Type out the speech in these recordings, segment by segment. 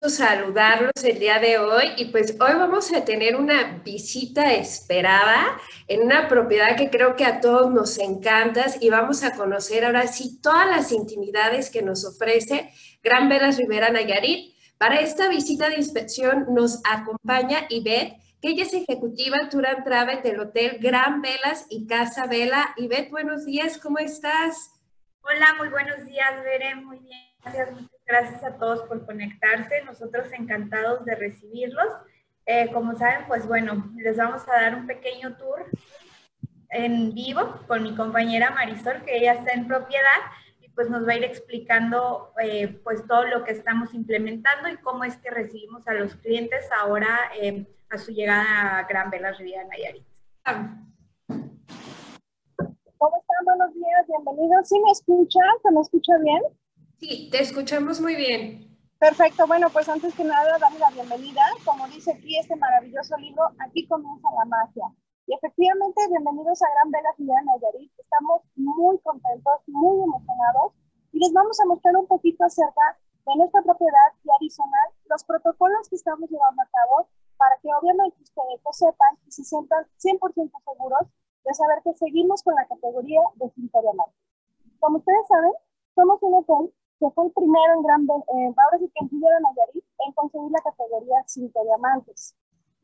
saludarlos el día de hoy y pues hoy vamos a tener una visita esperada en una propiedad que creo que a todos nos encanta y vamos a conocer ahora sí todas las intimidades que nos ofrece Gran Velas Rivera Nayarit. Para esta visita de inspección nos acompaña Ivette, que ella es ejecutiva Tour and Travel del Hotel Gran Velas y Casa Vela. Ivette, buenos días, ¿cómo estás? Hola, muy buenos días, Veré, muy bien. Gracias, gracias a todos por conectarse. Nosotros encantados de recibirlos. Eh, como saben, pues bueno, les vamos a dar un pequeño tour en vivo con mi compañera Marisol, que ella está en propiedad y pues nos va a ir explicando eh, pues todo lo que estamos implementando y cómo es que recibimos a los clientes ahora eh, a su llegada a Gran Vela Riviera Nayarit. ¿Cómo están? Buenos días, bienvenidos. ¿Sí me escuchan? ¿Se me escucha bien? Sí, te escuchamos muy bien. Perfecto, bueno, pues antes que nada, dame la bienvenida. Como dice aquí este maravilloso libro, aquí comienza la magia. Y efectivamente, bienvenidos a Gran Vela Ciudad Nayarit. Estamos muy contentos, muy emocionados y les vamos a mostrar un poquito acerca de nuestra propiedad y adicional los protocolos que estamos llevando a cabo para que obviamente ustedes lo sepan y se sientan 100% seguros de saber que seguimos con la categoría de Cinteriamante. Como ustedes saben, somos un hotel que fue el primero en Gran eh, ahora sí que en Nayarit en conseguir la categoría Cinco Diamantes.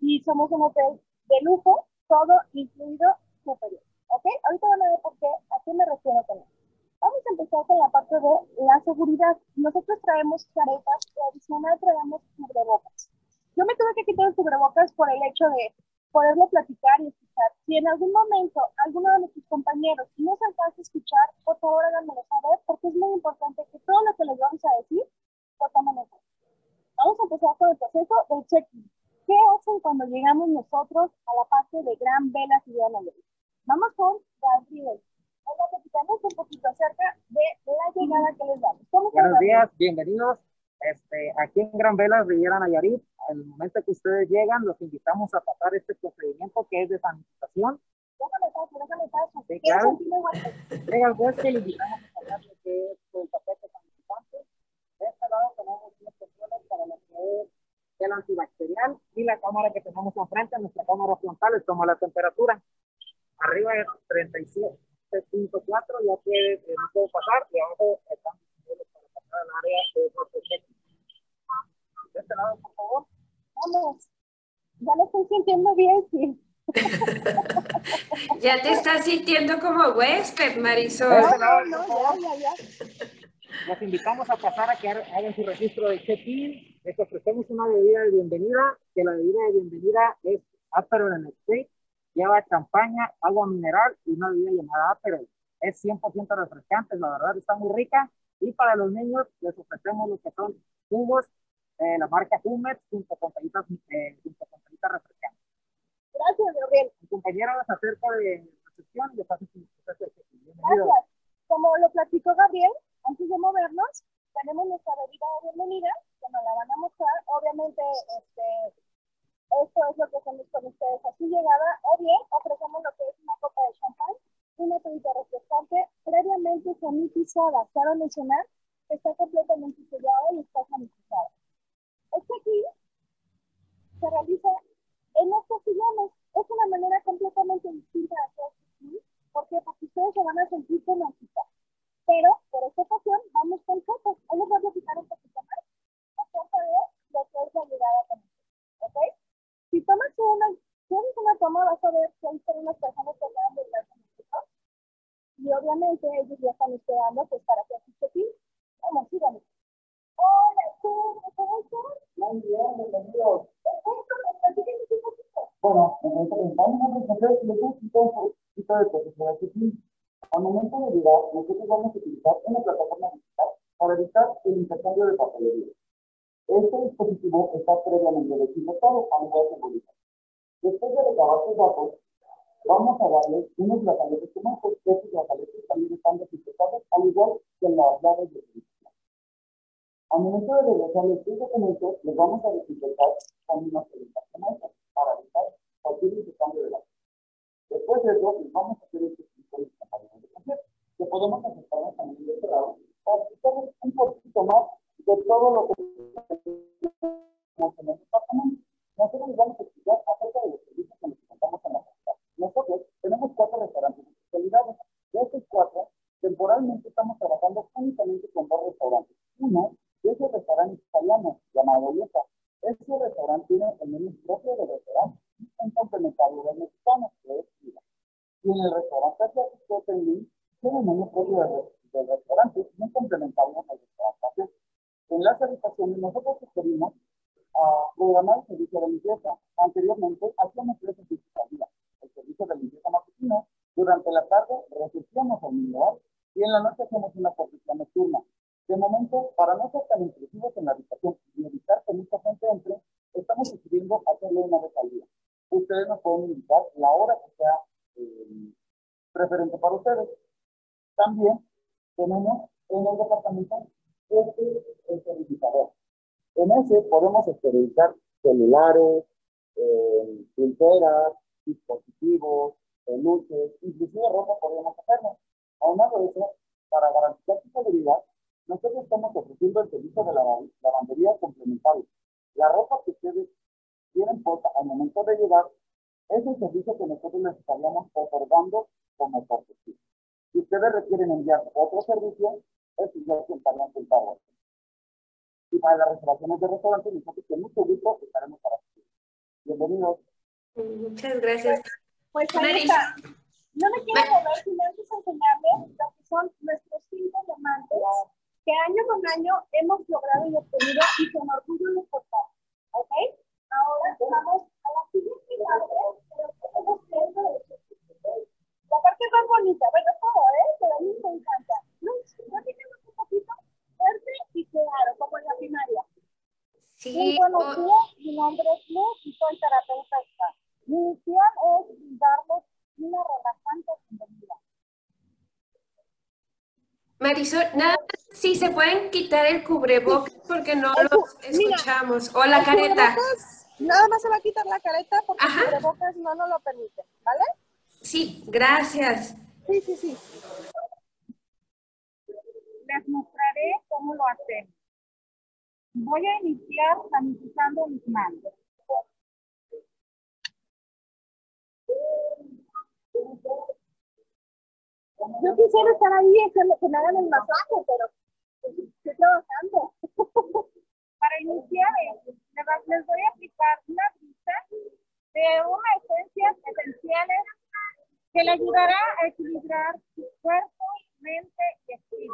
Y somos un hotel de lujo, todo incluido superior. ¿Ok? Ahorita van a ver por qué, a qué me refiero con esto. Vamos a empezar con la parte de la seguridad. Nosotros traemos caretas y adicional traemos cubrebocas. Yo me tuve que quitar el cubrebocas por el hecho de poderlo platicar y escuchar. Si en algún momento alguno de nuestros compañeros no se alcanza a escuchar, por favor háganmelo saber, porque es muy importante que todo lo que les vamos a decir lo tomen en cuenta. Vamos a empezar con el proceso del check-in. ¿Qué hacen cuando llegamos nosotros a la parte de Gran Vela Ciudad Nayarit? Vamos con Gabriel. Vamos a platicarnos un poquito acerca de la llegada que les damos. Buenos días, bienvenidos. Este, aquí en Gran Vela Riviera Nayarit en el momento que ustedes llegan, los invitamos a pasar este procedimiento que es de sanitización. Déjame paso, déjame paso. Sí, claro. Llega el juez que le invitamos a pasar lo que es el tapete sanitizante. De este lado tenemos unas cuestiones para lo que es el antibacterial y la cámara que tenemos enfrente, nuestra cámara frontal, es como la temperatura. Arriba es 37.4, ya que eh, no puedo pasar, y abajo están disponibles para pasar al área de protección. De este lado, por favor vamos, ya lo estoy sintiendo bien, sí. ya te estás sintiendo como huésped, Marisol. No, no, ya, ya, Los invitamos a pasar a que hagan su registro de check-in. Les ofrecemos una bebida de bienvenida, que la bebida de bienvenida es Aperol en State. Lleva champaña, agua mineral y una bebida llamada Aperol. Es 100% refrescante, la verdad está muy rica. Y para los niños les ofrecemos lo que son jugos eh, la marca Humet junto con tallitas, eh, junto con refrescantes. Gracias, Gabriel. Mi compañera nos acerca de y les hace su Gracias. Como lo platicó Gabriel, antes de movernos, tenemos nuestra bebida de bienvenida, que nos la van a mostrar. Obviamente, este, esto es lo que hacemos con ustedes a su llegada, o bien ofrecemos lo que es una copa de champán, una bebida refrescante previamente Quiero mencionar que está regresar los vamos a pueden la hora que sea eh, preferente para ustedes. También tenemos en el departamento este esterilizador. En ese podemos esterilizar celulares, eh, dispositivos, peluches, inclusive ropa podemos hacerlo. Aunado de eso, para garantizar su seguridad, nosotros estamos ofreciendo el servicio de la lavandería complementaria. La ropa que ustedes tienen puesta al momento de llegar es el servicio que nosotros les estaríamos otorgando como cortesía. Si ustedes requieren enviar otro servicio, es ya que estarían pago y para las reservaciones de restaurantes, nosotros con mucho gusto estaremos para ustedes. Bienvenidos. Muchas gracias. Pues ahí está. No me quiero mover sin antes enseñarles lo que son nuestros cinco diamantes que año con año hemos logrado y obtenido y con orgullo nos portamos. ¿Ok? Ahora vamos la parte, más bonita, bueno, todo, ¿eh? Pero a mí me encanta. ¿No? ¿No tenemos un poquito? fuerte y claro, como en la primaria. Sí. buenos días, mi nombre es Luz y soy terapeuta. Mi misión es darles una relajante bienvenida. Marisol, nada más si se pueden quitar el cubrebocas porque no lo escuchamos. o la careta. Nada más se va a quitar la careta porque el cubrebocas no nos lo permite, ¿vale? Sí, gracias. Sí, sí, sí les mostraré cómo lo hacemos. Voy a iniciar sanitizando mis manos. Yo quisiera estar ahí y que me hagan el masaje, pero de unas esencias esenciales que le ayudará a equilibrar su cuerpo, mente y espíritu.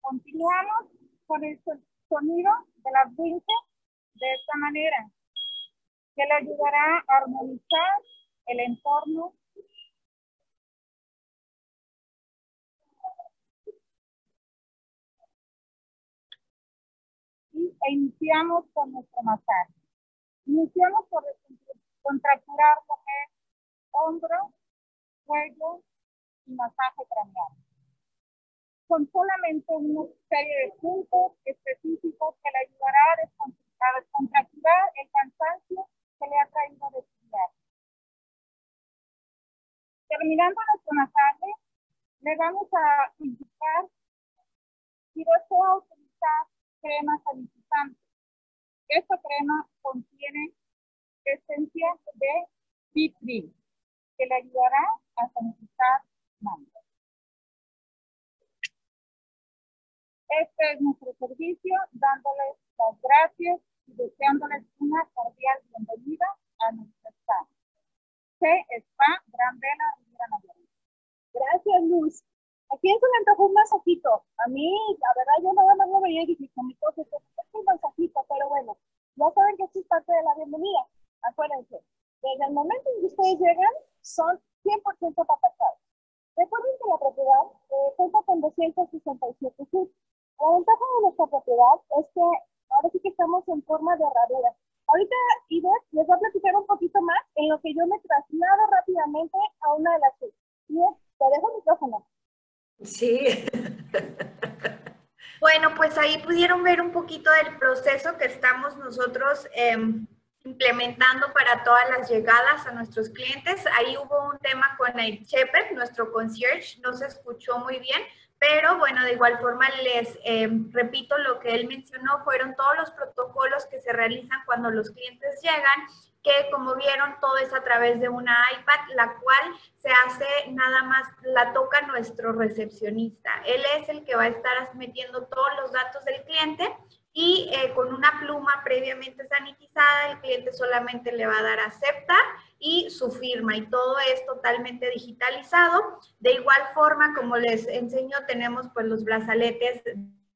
Continuamos con el sonido de las vinces de esta manera, que le ayudará a armonizar el entorno iniciamos con nuestro masaje. Iniciamos por contracturar lo que es hombro, cuello y masaje craneal. Con solamente una serie de puntos específicos que le ayudará a descontracturar el cansancio que le ha traído de estudiar. Terminando nuestro masaje, le vamos a indicar si desea utilizar cremas alimentantes. Esta crema contiene esencia de citrin, que le ayudará a sanitizar manos. Este es nuestro servicio, dándoles las gracias y deseándoles una cordial bienvenida a nuestro estado. C Spa Gran Vela Riviera Nayarit. Gracias, Luz. Aquí es un antojo un masajito. A mí, la verdad, yo nada más lo veía y dije, con mi cosa, es un masajito, pero bueno, ya saben que esto es parte de la bienvenida. Acuérdense, desde el momento en que ustedes llegan, son 100% papachados. Recuerden que la propiedad eh, cuenta con 267 suites. La ventaja de nuestra propiedad es que ahora sí que estamos en forma de herradura. Ahorita Ives les va a platicar un poquito más en lo que yo me traslado rápidamente a una de las suites. Ives, te dejo el micrófono. Sí. bueno, pues ahí pudieron ver un poquito del proceso que estamos nosotros eh, implementando para todas las llegadas a nuestros clientes. Ahí hubo un tema con el Shepard, nuestro concierge, no se escuchó muy bien, pero bueno, de igual forma les eh, repito lo que él mencionó, fueron todos los protocolos que se realizan cuando los clientes llegan, que como vieron todo es a través de una iPad, la cual se hace nada más, la toca nuestro recepcionista. Él es el que va a estar metiendo todos los datos del cliente y eh, con una pluma previamente sanitizada, el cliente solamente le va a dar aceptar y su firma y todo es totalmente digitalizado. De igual forma, como les enseño, tenemos pues los brazaletes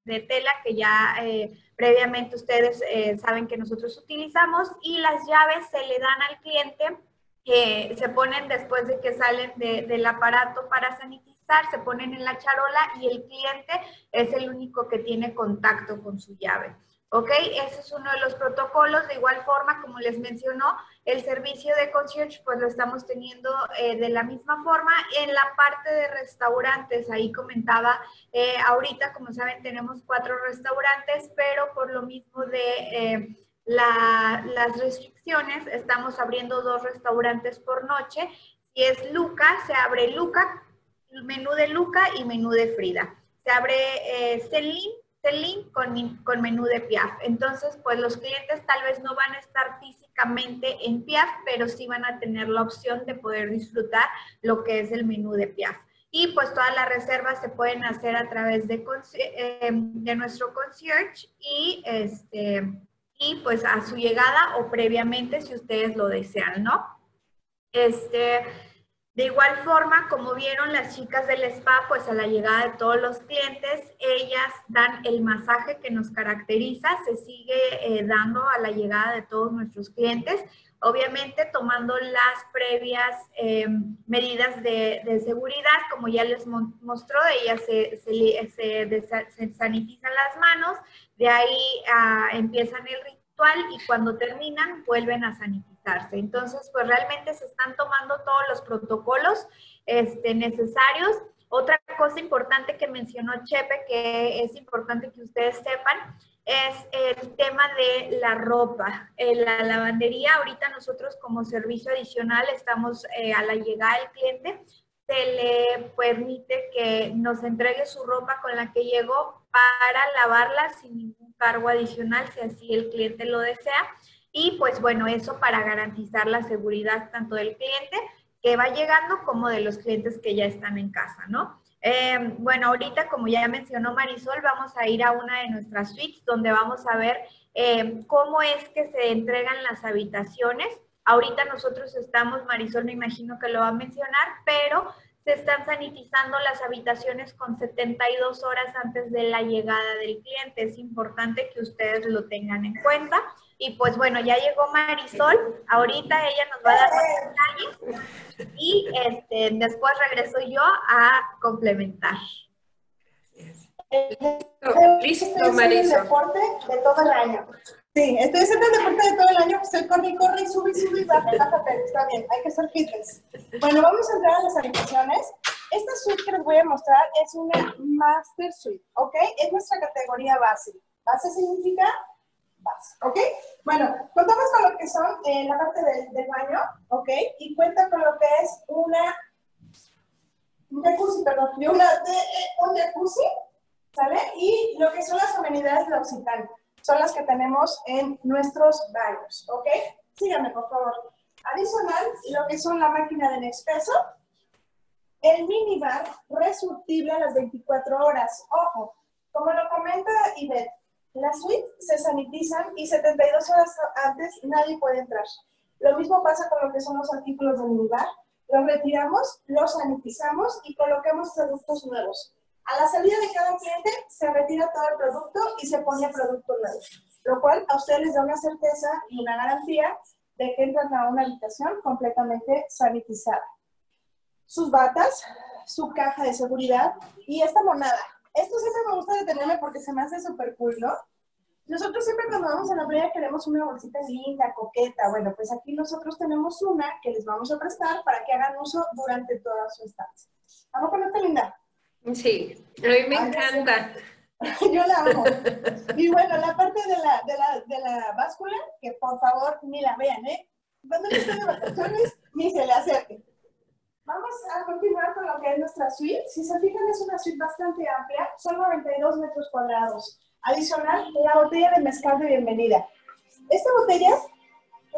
de tela que ya eh, previamente ustedes eh, saben que nosotros utilizamos y las llaves se le dan al cliente que se ponen después de que salen del aparato para sanitizar, se ponen en la charola y el cliente es el único que tiene contacto con su llave. ¿Ok? Ese es uno de los protocolos. De igual forma, como les mencionó, el servicio de concierge, pues lo estamos teniendo eh, de la misma forma. En la parte de restaurantes, ahí comentaba, eh, ahorita, como saben, tenemos cuatro restaurantes, pero por lo mismo de eh, las restricciones, estamos abriendo dos restaurantes por noche. Si es Luca, se abre Luca, menú de Luca y menú de Frida. Se abre Celine link con, con menú de Piaf. Entonces, pues los clientes tal vez no van a estar físicamente en Piaf, pero sí van a tener la opción de poder disfrutar lo que es el menú de Piaf. Y pues todas las reservas se pueden hacer a través de, eh, de nuestro concierge y, este, y pues a su llegada o previamente si ustedes lo desean, ¿no? Este, de igual forma, como vieron las chicas del spa, pues a la llegada de todos los clientes, ellas dan el masaje que nos caracteriza, se sigue eh, dando a la llegada de todos nuestros clientes, obviamente tomando las previas eh, medidas de, seguridad, como ya les mostró, ellas se, se, sanitizan las manos, de ahí ah, empiezan el ritual y cuando terminan vuelven a sanitizar entonces, pues realmente se están tomando todos los protocolos este, necesarios. Otra cosa importante que mencionó Chepe, que es importante que ustedes sepan, es el tema de la ropa. En la lavandería, ahorita nosotros como servicio adicional estamos eh, a la llegada del cliente, se le permite que nos entregue su ropa con la que llegó para lavarla sin ningún cargo adicional, si así el cliente lo desea. Y pues bueno, eso para garantizar la seguridad tanto del cliente que va llegando como de los clientes que ya están en casa, ¿no? Eh, bueno, ahorita como ya mencionó Marisol, vamos a ir a una de nuestras suites donde vamos a ver eh, cómo es que se entregan las habitaciones. Ahorita nosotros estamos, Marisol me imagino que lo va a mencionar, pero se están sanitizando las habitaciones con 72 horas antes de la llegada del cliente. Es importante que ustedes lo tengan en cuenta. Y pues bueno, ya llegó Marisol, ahorita ella nos va a dar más detalles y este, después regreso yo a complementar. Listo, Marisol. el deporte de todo el año. Sí, estoy haciendo el deporte de todo el año, pues corre y corre y sube y sube y baja, bájate, está bien, hay que ser fitness. Bueno, vamos a entrar a las habitaciones. Esta suite que les voy a mostrar es una Master Suite, ¿ok? Es nuestra categoría base. Base significa ¿ok? Bueno, contamos con lo que son eh, la parte del, baño, ¿ok? Y cuenta con lo que es una, un jacuzzi, perdón, una, eh, un jacuzzi, ¿sale? Y lo que son las amenidades de Occitán, son las que tenemos en nuestros baños, ¿ok? Síganme, por favor. Adicional, lo que son la máquina de Nespresso, el minibar resurtible a las 24 horas. Ojo, como lo comenta Ivette, las suites se sanitizan y 72 horas antes nadie puede entrar. Lo mismo pasa con lo que son los artículos del lugar. Los retiramos, los sanitizamos y colocamos productos nuevos. A la salida de cada cliente se retira todo el producto y se pone producto nuevo, lo cual a ustedes les da una certeza y una garantía de que entran a una habitación completamente sanitizada. Sus batas, su caja de seguridad y esta monada esto siempre me gusta detenerme porque se me hace súper cool, ¿no? Nosotros siempre cuando vamos a la playa queremos una bolsita linda, coqueta. Bueno, pues aquí nosotros tenemos una que les vamos a prestar para que hagan uso durante toda su estancia. ¿Vamos con esta linda? Sí, a mí me encanta. Yo la amo. Y bueno, la parte de la, de la, de la báscula, que por favor ni la vean, ¿eh? Cuando estén de vacaciones, ni se le acerquen. Vamos a continuar con lo que es nuestra suite. Si se fijan, es una suite bastante amplia, son 92 metros cuadrados. Adicional, la botella de mezcal de bienvenida. Esta botella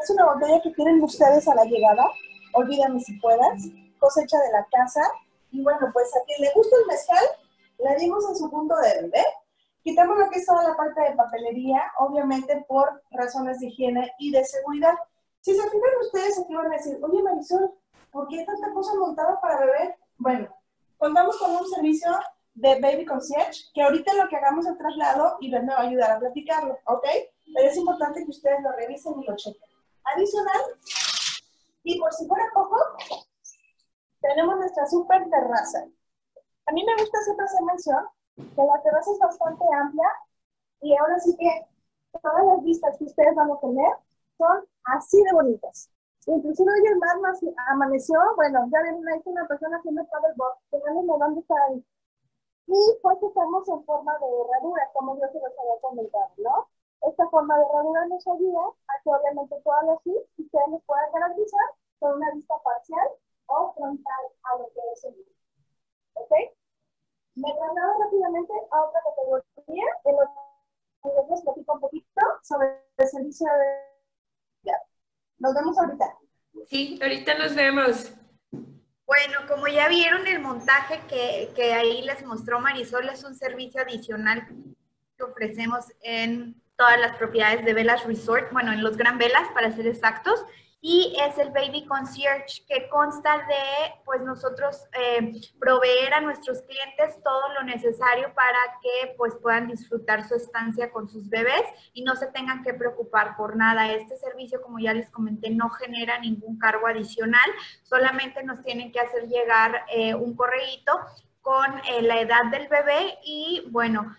Es una botella que tienen ustedes a la llegada. Olvídame si puedas. Cosecha de la casa. Y bueno, pues a quien le gusta el mezcal, le dimos en su punto de bebé. Quitamos lo que es toda la parte de papelería, obviamente por razones de higiene y de seguridad. Si se fijan ustedes, aquí van a decir, oye Marisol, ¿por qué tanta cosa montada para beber? Bueno, contamos con un servicio de Baby Concierge, que ahorita lo que hagamos el traslado y Ben me va a ayudar a platicarlo, ¿ok? Pero es importante que ustedes lo revisen y lo chequen. Adicional, y por si fuera poco, tenemos nuestra super terraza. A mí me gusta siempre hacer mención que la terraza es bastante amplia y ahora sí que todas las vistas que ustedes van a tener son así de bonitas. Inclusive hoy el mar amaneció, bueno, ya ven ahí una persona haciendo paddleboard, que no nos dónde está ahí. Y pues estamos en forma de herradura, como yo se los había comentado, ¿no? Esta forma de herradura nos ayuda a que obviamente todas las luces ustedes nos puedan garantizar con una vista parcial o frontal a lo que es el ¿Ok? Me traslado rápidamente a otra categoría, en lo que les platico un poquito sobre el servicio de... Nos vemos ahorita. Sí, ahorita nos vemos. Bueno, como ya vieron el montaje que, que, ahí les mostró Marisol, es un servicio adicional que ofrecemos en todas las propiedades de Velas Resort, bueno, en los Gran Velas para ser exactos, y es el Baby Concierge que consta de, pues nosotros eh, proveer a nuestros clientes todo lo necesario para que pues puedan disfrutar su estancia con sus bebés y no se tengan que preocupar por nada. Este servicio, como ya les comenté, no genera ningún cargo adicional, solamente nos tienen que hacer llegar eh, un correíto con eh, la edad del bebé y bueno,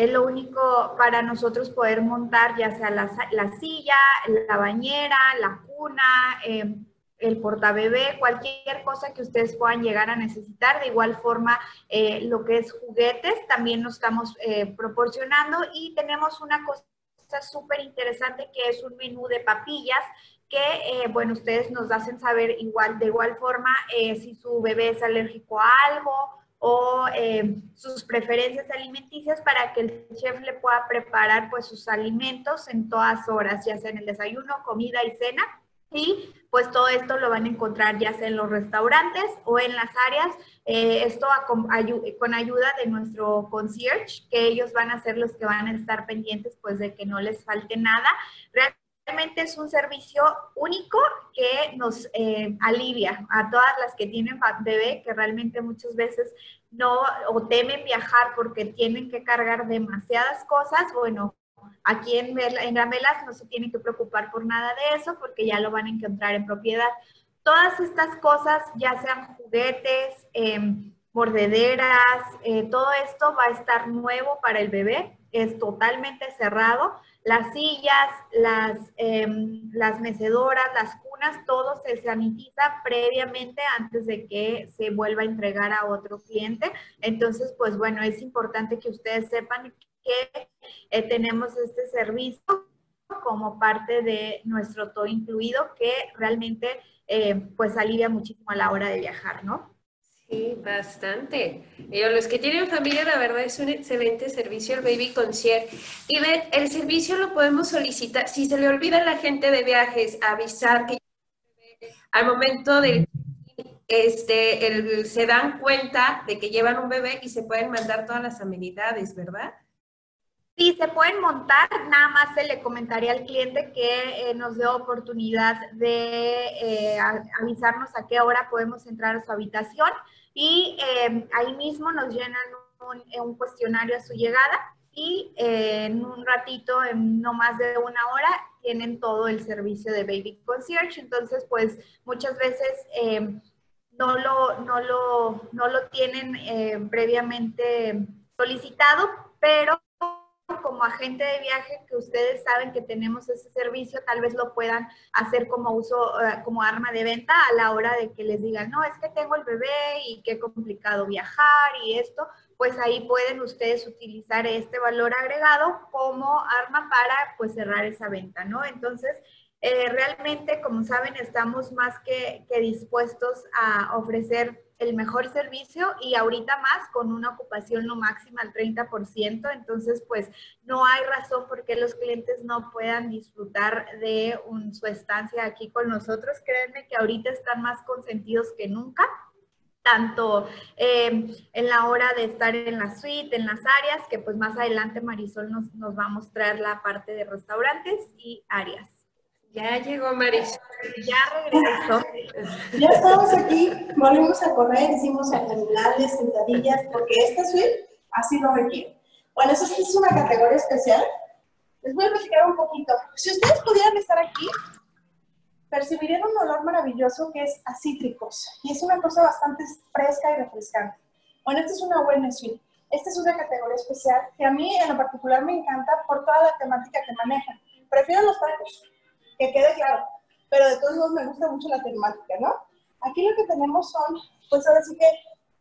es lo único para nosotros poder montar ya sea la, la silla, la bañera, la cuna, eh, el portabebé, cualquier cosa que ustedes puedan llegar a necesitar. De igual forma, eh, lo que es juguetes también nos estamos eh, proporcionando y tenemos una cosa súper interesante que es un menú de papillas que, bueno, ustedes nos hacen saber igual, de igual forma si su bebé es alérgico a algo o eh, sus preferencias alimenticias para que el chef le pueda preparar pues sus alimentos en todas horas, ya sea en el desayuno, comida y cena. Y pues todo esto lo van a encontrar ya sea en los restaurantes o en las áreas. Eh, esto con, con ayuda de nuestro concierge, que ellos van a ser los que van a estar pendientes pues de que no les falte nada. Realmente es un servicio único que nos eh, alivia a todas las que tienen bebé, que realmente muchas veces no o temen viajar porque tienen que cargar demasiadas cosas. Bueno, aquí en, en Gamelas no se tienen que preocupar por nada de eso porque ya lo van a encontrar en propiedad. Todas estas cosas, ya sean juguetes, em, mordederas, eh, todo esto va a estar nuevo para el bebé, es totalmente cerrado las sillas, las, em, las mecedoras, las cunas, todo se sanitiza previamente antes de que se vuelva a entregar a otro cliente. Entonces, pues bueno, es importante que ustedes sepan que eh, tenemos este servicio como parte de nuestro todo incluido que realmente eh, pues alivia muchísimo a la hora de viajar, ¿no? Sí, bastante. los que tienen familia, la verdad es un excelente servicio el Baby Concierge. Y ve, el servicio lo podemos solicitar. Si se le olvida a la gente de viajes avisar que al momento de este, se dan cuenta de que llevan un bebé y se pueden mandar todas las amenidades, ¿verdad? Sí, se pueden montar, nada más se le comentaría al cliente que eh, nos dé oportunidad de eh, avisarnos a qué hora podemos entrar a su habitación y em, ahí mismo nos llenan un, un, cuestionario a su llegada y eh, en un ratito, en no más de una hora, tienen todo el servicio de Baby Concierge. Entonces, pues muchas veces em, no, lo, no, lo, no lo tienen eh, previamente solicitado, pero como agente de viaje que ustedes saben que tenemos ese servicio, tal vez lo puedan hacer como uso, eh, como arma de venta a la hora de que les digan, no, es que tengo el bebé y qué complicado viajar y esto, pues ahí pueden ustedes utilizar este valor agregado como arma para pues cerrar esa venta, ¿no? Entonces, Eh, realmente, como saben, estamos más que, dispuestos a ofrecer el mejor servicio y ahorita más con una ocupación no máxima al 30%, entonces pues no hay razón por qué los clientes no puedan disfrutar de su estancia aquí con nosotros. Créanme que ahorita están más consentidos que nunca tanto eh, en la hora de estar en la suite, en las áreas, que pues más adelante Marisol nos va a mostrar la parte de restaurantes y áreas. Ya llegó Marisol. Ya regresó. Ya estamos aquí, volvimos a correr, hicimos abdominales, sentadillas, porque esta suite así lo requiere. Bueno, eso es una categoría especial. Les voy a platicar un poquito. Si ustedes pudieran estar aquí, percibirían un olor maravilloso que es a cítricos. Y es una cosa bastante fresca y refrescante. Bueno, esta es una wellness suite. Esta es una categoría especial que a mí en lo particular me encanta por toda la temática que manejan. Prefiero los tacos que quede claro. Pero de todos modos me gusta mucho la temática, ¿no? Aquí lo que tenemos son, pues ahora sí que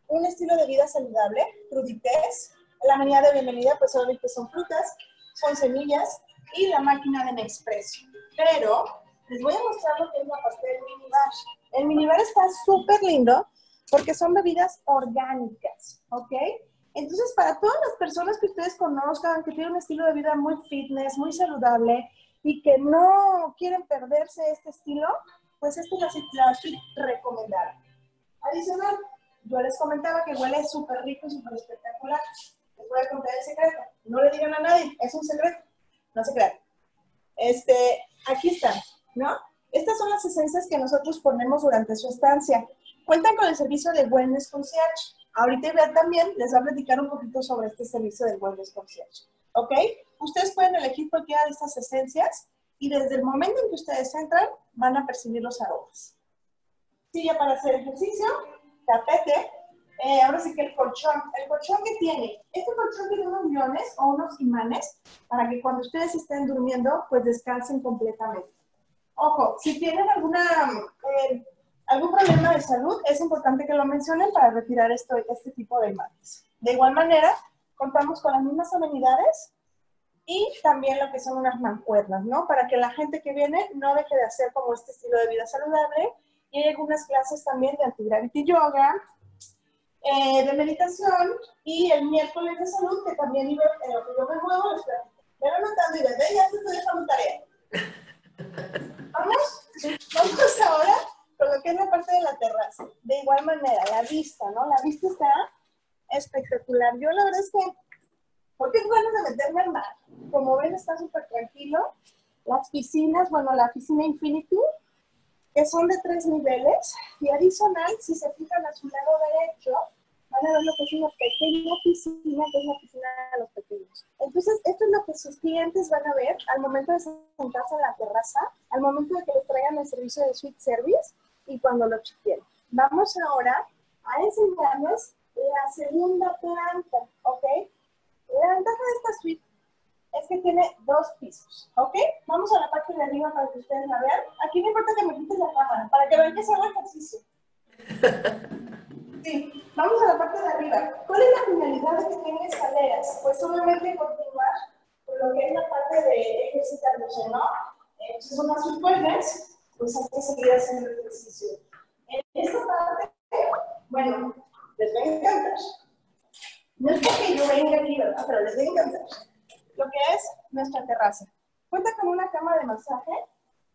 un estilo de vida saludable, crudités. La menía de bienvenida, pues obviamente son frutas, son semillas y la máquina de Nespresso. Pero les voy a mostrar lo que es la parte del minibar. El minibar está súper lindo porque son bebidas orgánicas, ¿ok? Entonces, para todas las personas que ustedes conozcan, que tienen un estilo de vida muy fitness, muy saludable, y que no quieren perderse este estilo, pues esta es la, suite recomendada. Adicional, yo les comentaba que huele súper rico y súper espectacular. Les voy a contar el secreto. No le digan a nadie, es un secreto. No se crean. Este, aquí están, ¿no? Estas son las esencias que nosotros ponemos durante su estancia. Cuentan con el servicio de Wellness Concierge. Ahorita vean también les voy a platicar un poquito sobre este servicio de Wellness Concierge. ¿Ok? Ustedes pueden elegir cualquiera de estas esencias y desde el momento en que ustedes entran, van a percibir los aromas. Silla para hacer ejercicio, tapete, eh, ahora sí que el colchón. El colchón que tiene, este colchón tiene unos guiones o unos imanes para que cuando ustedes estén durmiendo, pues descansen completamente. Ojo, si tienen alguna, eh, algún problema de salud, es importante que lo mencionen para retirar esto, este tipo de imanes. De igual manera, contamos con las mismas amenidades y también lo que son unas mancuernas, ¿no? Para que la gente que viene no deje de hacer como este estilo de vida saludable. Y hay algunas clases también de anti-gravity yoga, eh, de meditación y el miércoles de salud, que también iba en lo que yo me muevo, les platico. Me anotando y ven, ya te estoy dejando tarea. Vamos, vamos ahora con lo que es la parte de la terraza. De igual manera, la vista, ¿no? La vista está espectacular. Yo la verdad es que porque es bueno de meterme al mar. Como ven, está súper tranquilo. Las piscinas, bueno, la piscina Infinity, que son de tres niveles. Y adicional, si se fijan a su lado derecho, van a ver lo que es una pequeña piscina, que es la piscina de los pequeños. Entonces, esto es lo que sus clientes van a ver al momento de sentarse en la terraza, al momento de que les traigan el servicio de suite service y cuando lo chequen. Vamos ahora a enseñarles la segunda planta, ¿ok? La ventaja de esta suite es que tiene dos pisos, ¿ok? Vamos a la parte de arriba para que ustedes la vean. Aquí no importa que me quites la cámara, para que vean que se haga ejercicio. Sí, vamos a la parte de arriba. ¿Cuál es la finalidad de que tenga escaleras? Pues obviamente continuar con lo que es la parte de ejercitarnos, ¿no? Entonces, son más wellness, pues hay que seguir haciendo ejercicio. En esta parte, bueno, les va a encantar. No es porque yo venga aquí, ¿verdad? Pero les voy a encantar. Lo que es nuestra terraza. Cuenta con una cama de masaje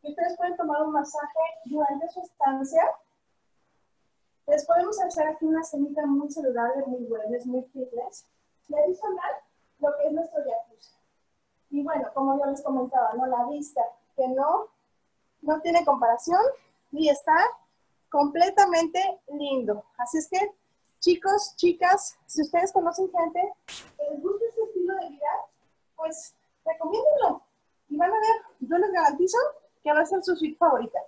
y ustedes pueden tomar un masaje durante su estancia. Les podemos hacer aquí una cenita muy saludable, muy buena, es muy fitness. Y adicional, lo que es nuestro jacuzzi. Y bueno, como yo les comentaba, ¿no? La vista, que no, no tiene comparación y está completamente lindo. Así es que Chicos, chicas, si ustedes conocen gente que les gusta este estilo de vida, pues recomiéndenlo. Y van a ver, yo les garantizo que va a ser su suite favorita.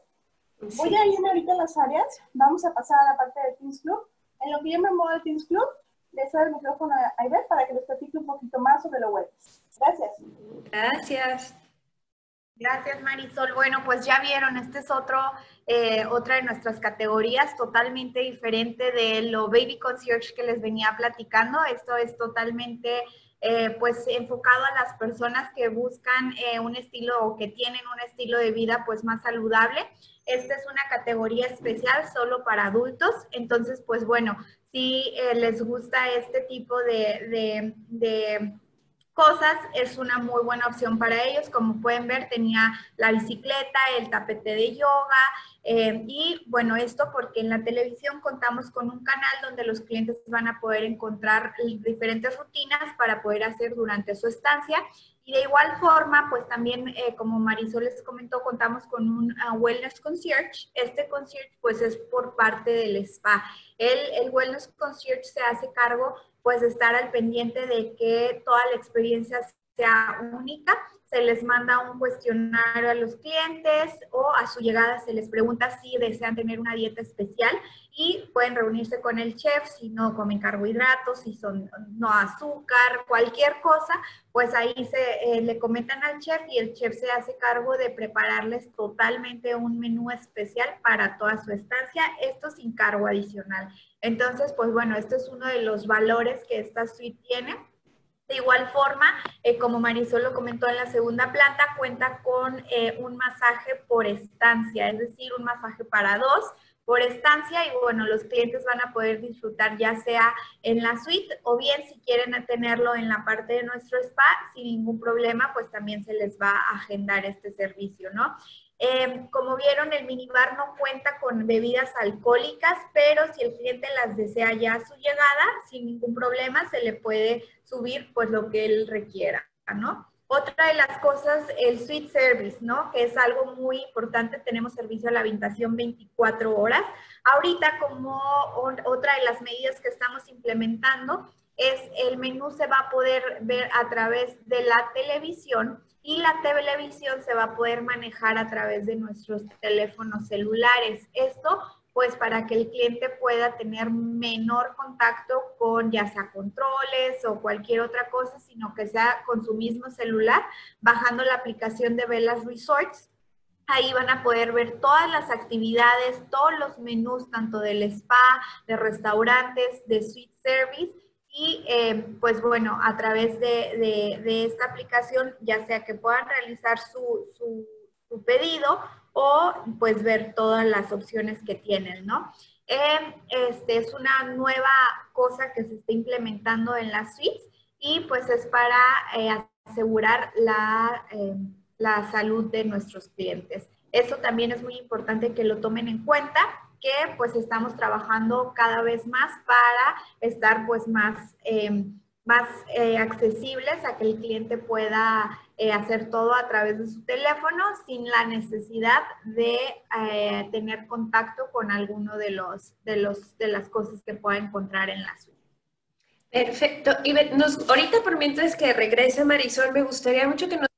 Voy a irme ahorita en las áreas, vamos a pasar a la parte del Teams Club. En lo que yo me muevo al Teams Club, les doy el micrófono a Iber para que les platique un poquito más sobre lo web. Gracias. Gracias. Gracias, Marisol. Bueno, pues ya vieron, este es otro, eh, otra de nuestras categorías totalmente diferente de lo Baby Concierge que les venía platicando. Esto es totalmente eh, pues enfocado a las personas que buscan eh, un estilo o que tienen un estilo de vida pues más saludable. Esta es una categoría especial solo para adultos. Entonces, pues bueno, si les gusta este tipo de, de cosas, es una muy buena opción para ellos. Como pueden ver, tenía la bicicleta, el tapete de yoga eh, y bueno, esto porque en la televisión contamos con un canal donde los clientes van a poder encontrar diferentes rutinas para poder hacer durante su estancia. Y de igual forma, pues también, eh, como Marisol les comentó, contamos con un uh, Wellness Concierge. Este concierge, pues, es por parte del spa. El, el Wellness Concierge se hace cargo pues estar al pendiente de que toda la experiencia sea única. Se les manda un cuestionario a los clientes o a su llegada se les pregunta si desean tener una dieta especial y pueden reunirse con el chef si no comen carbohidratos, si son no azúcar, cualquier cosa, pues ahí se eh, le comentan al chef y el chef se hace cargo de prepararles totalmente un menú especial para toda su estancia, esto sin cargo adicional. Entonces, pues bueno, esto es uno de los valores que esta suite tiene. De igual forma, eh, como Marisol lo comentó en la segunda planta, cuenta con eh, un masaje por estancia, es decir, un masaje para dos por estancia y bueno, los clientes van a poder disfrutar ya sea en la suite o bien si quieren tenerlo en la parte de nuestro spa, sin ningún problema, pues también se les va a agendar este servicio, ¿no? Em, como vieron, el minibar no cuenta con bebidas alcohólicas, pero si el cliente las desea ya a su llegada, sin ningún problema, se le puede subir pues lo que él requiera, ¿no? Otra de las cosas, el suite service, ¿no? Que es algo muy importante, tenemos servicio a la habitación 24 horas. Ahorita, como otra de las medidas que estamos implementando, es el menú se va a poder ver a través de la televisión y la televisión se va a poder manejar a través de nuestros teléfonos celulares. Esto pues para que el cliente pueda tener menor contacto con ya sea controles o cualquier otra cosa, sino que sea con su mismo celular, bajando la aplicación de Velas Resorts. Ahí van a poder ver todas las actividades, todos los menús, tanto del spa, de restaurantes, de suite service, y eh, pues bueno, a través de, esta aplicación, ya sea que puedan realizar su, pedido o pues ver todas las opciones que tienen, ¿no? Eh, este es una nueva cosa que se está implementando en las suites y pues es para eh, asegurar la, la salud de nuestros clientes. Eso también es muy importante que lo tomen en cuenta que pues estamos trabajando cada vez más para estar pues más, eh, más eh, accesibles a que el cliente pueda eh, hacer todo a través de su teléfono sin la necesidad de tener contacto con alguno de, los, de, los, de las cosas que pueda encontrar en la suite. Perfecto. Y nos, ahorita por mientras que regrese Marisol, me gustaría mucho que nos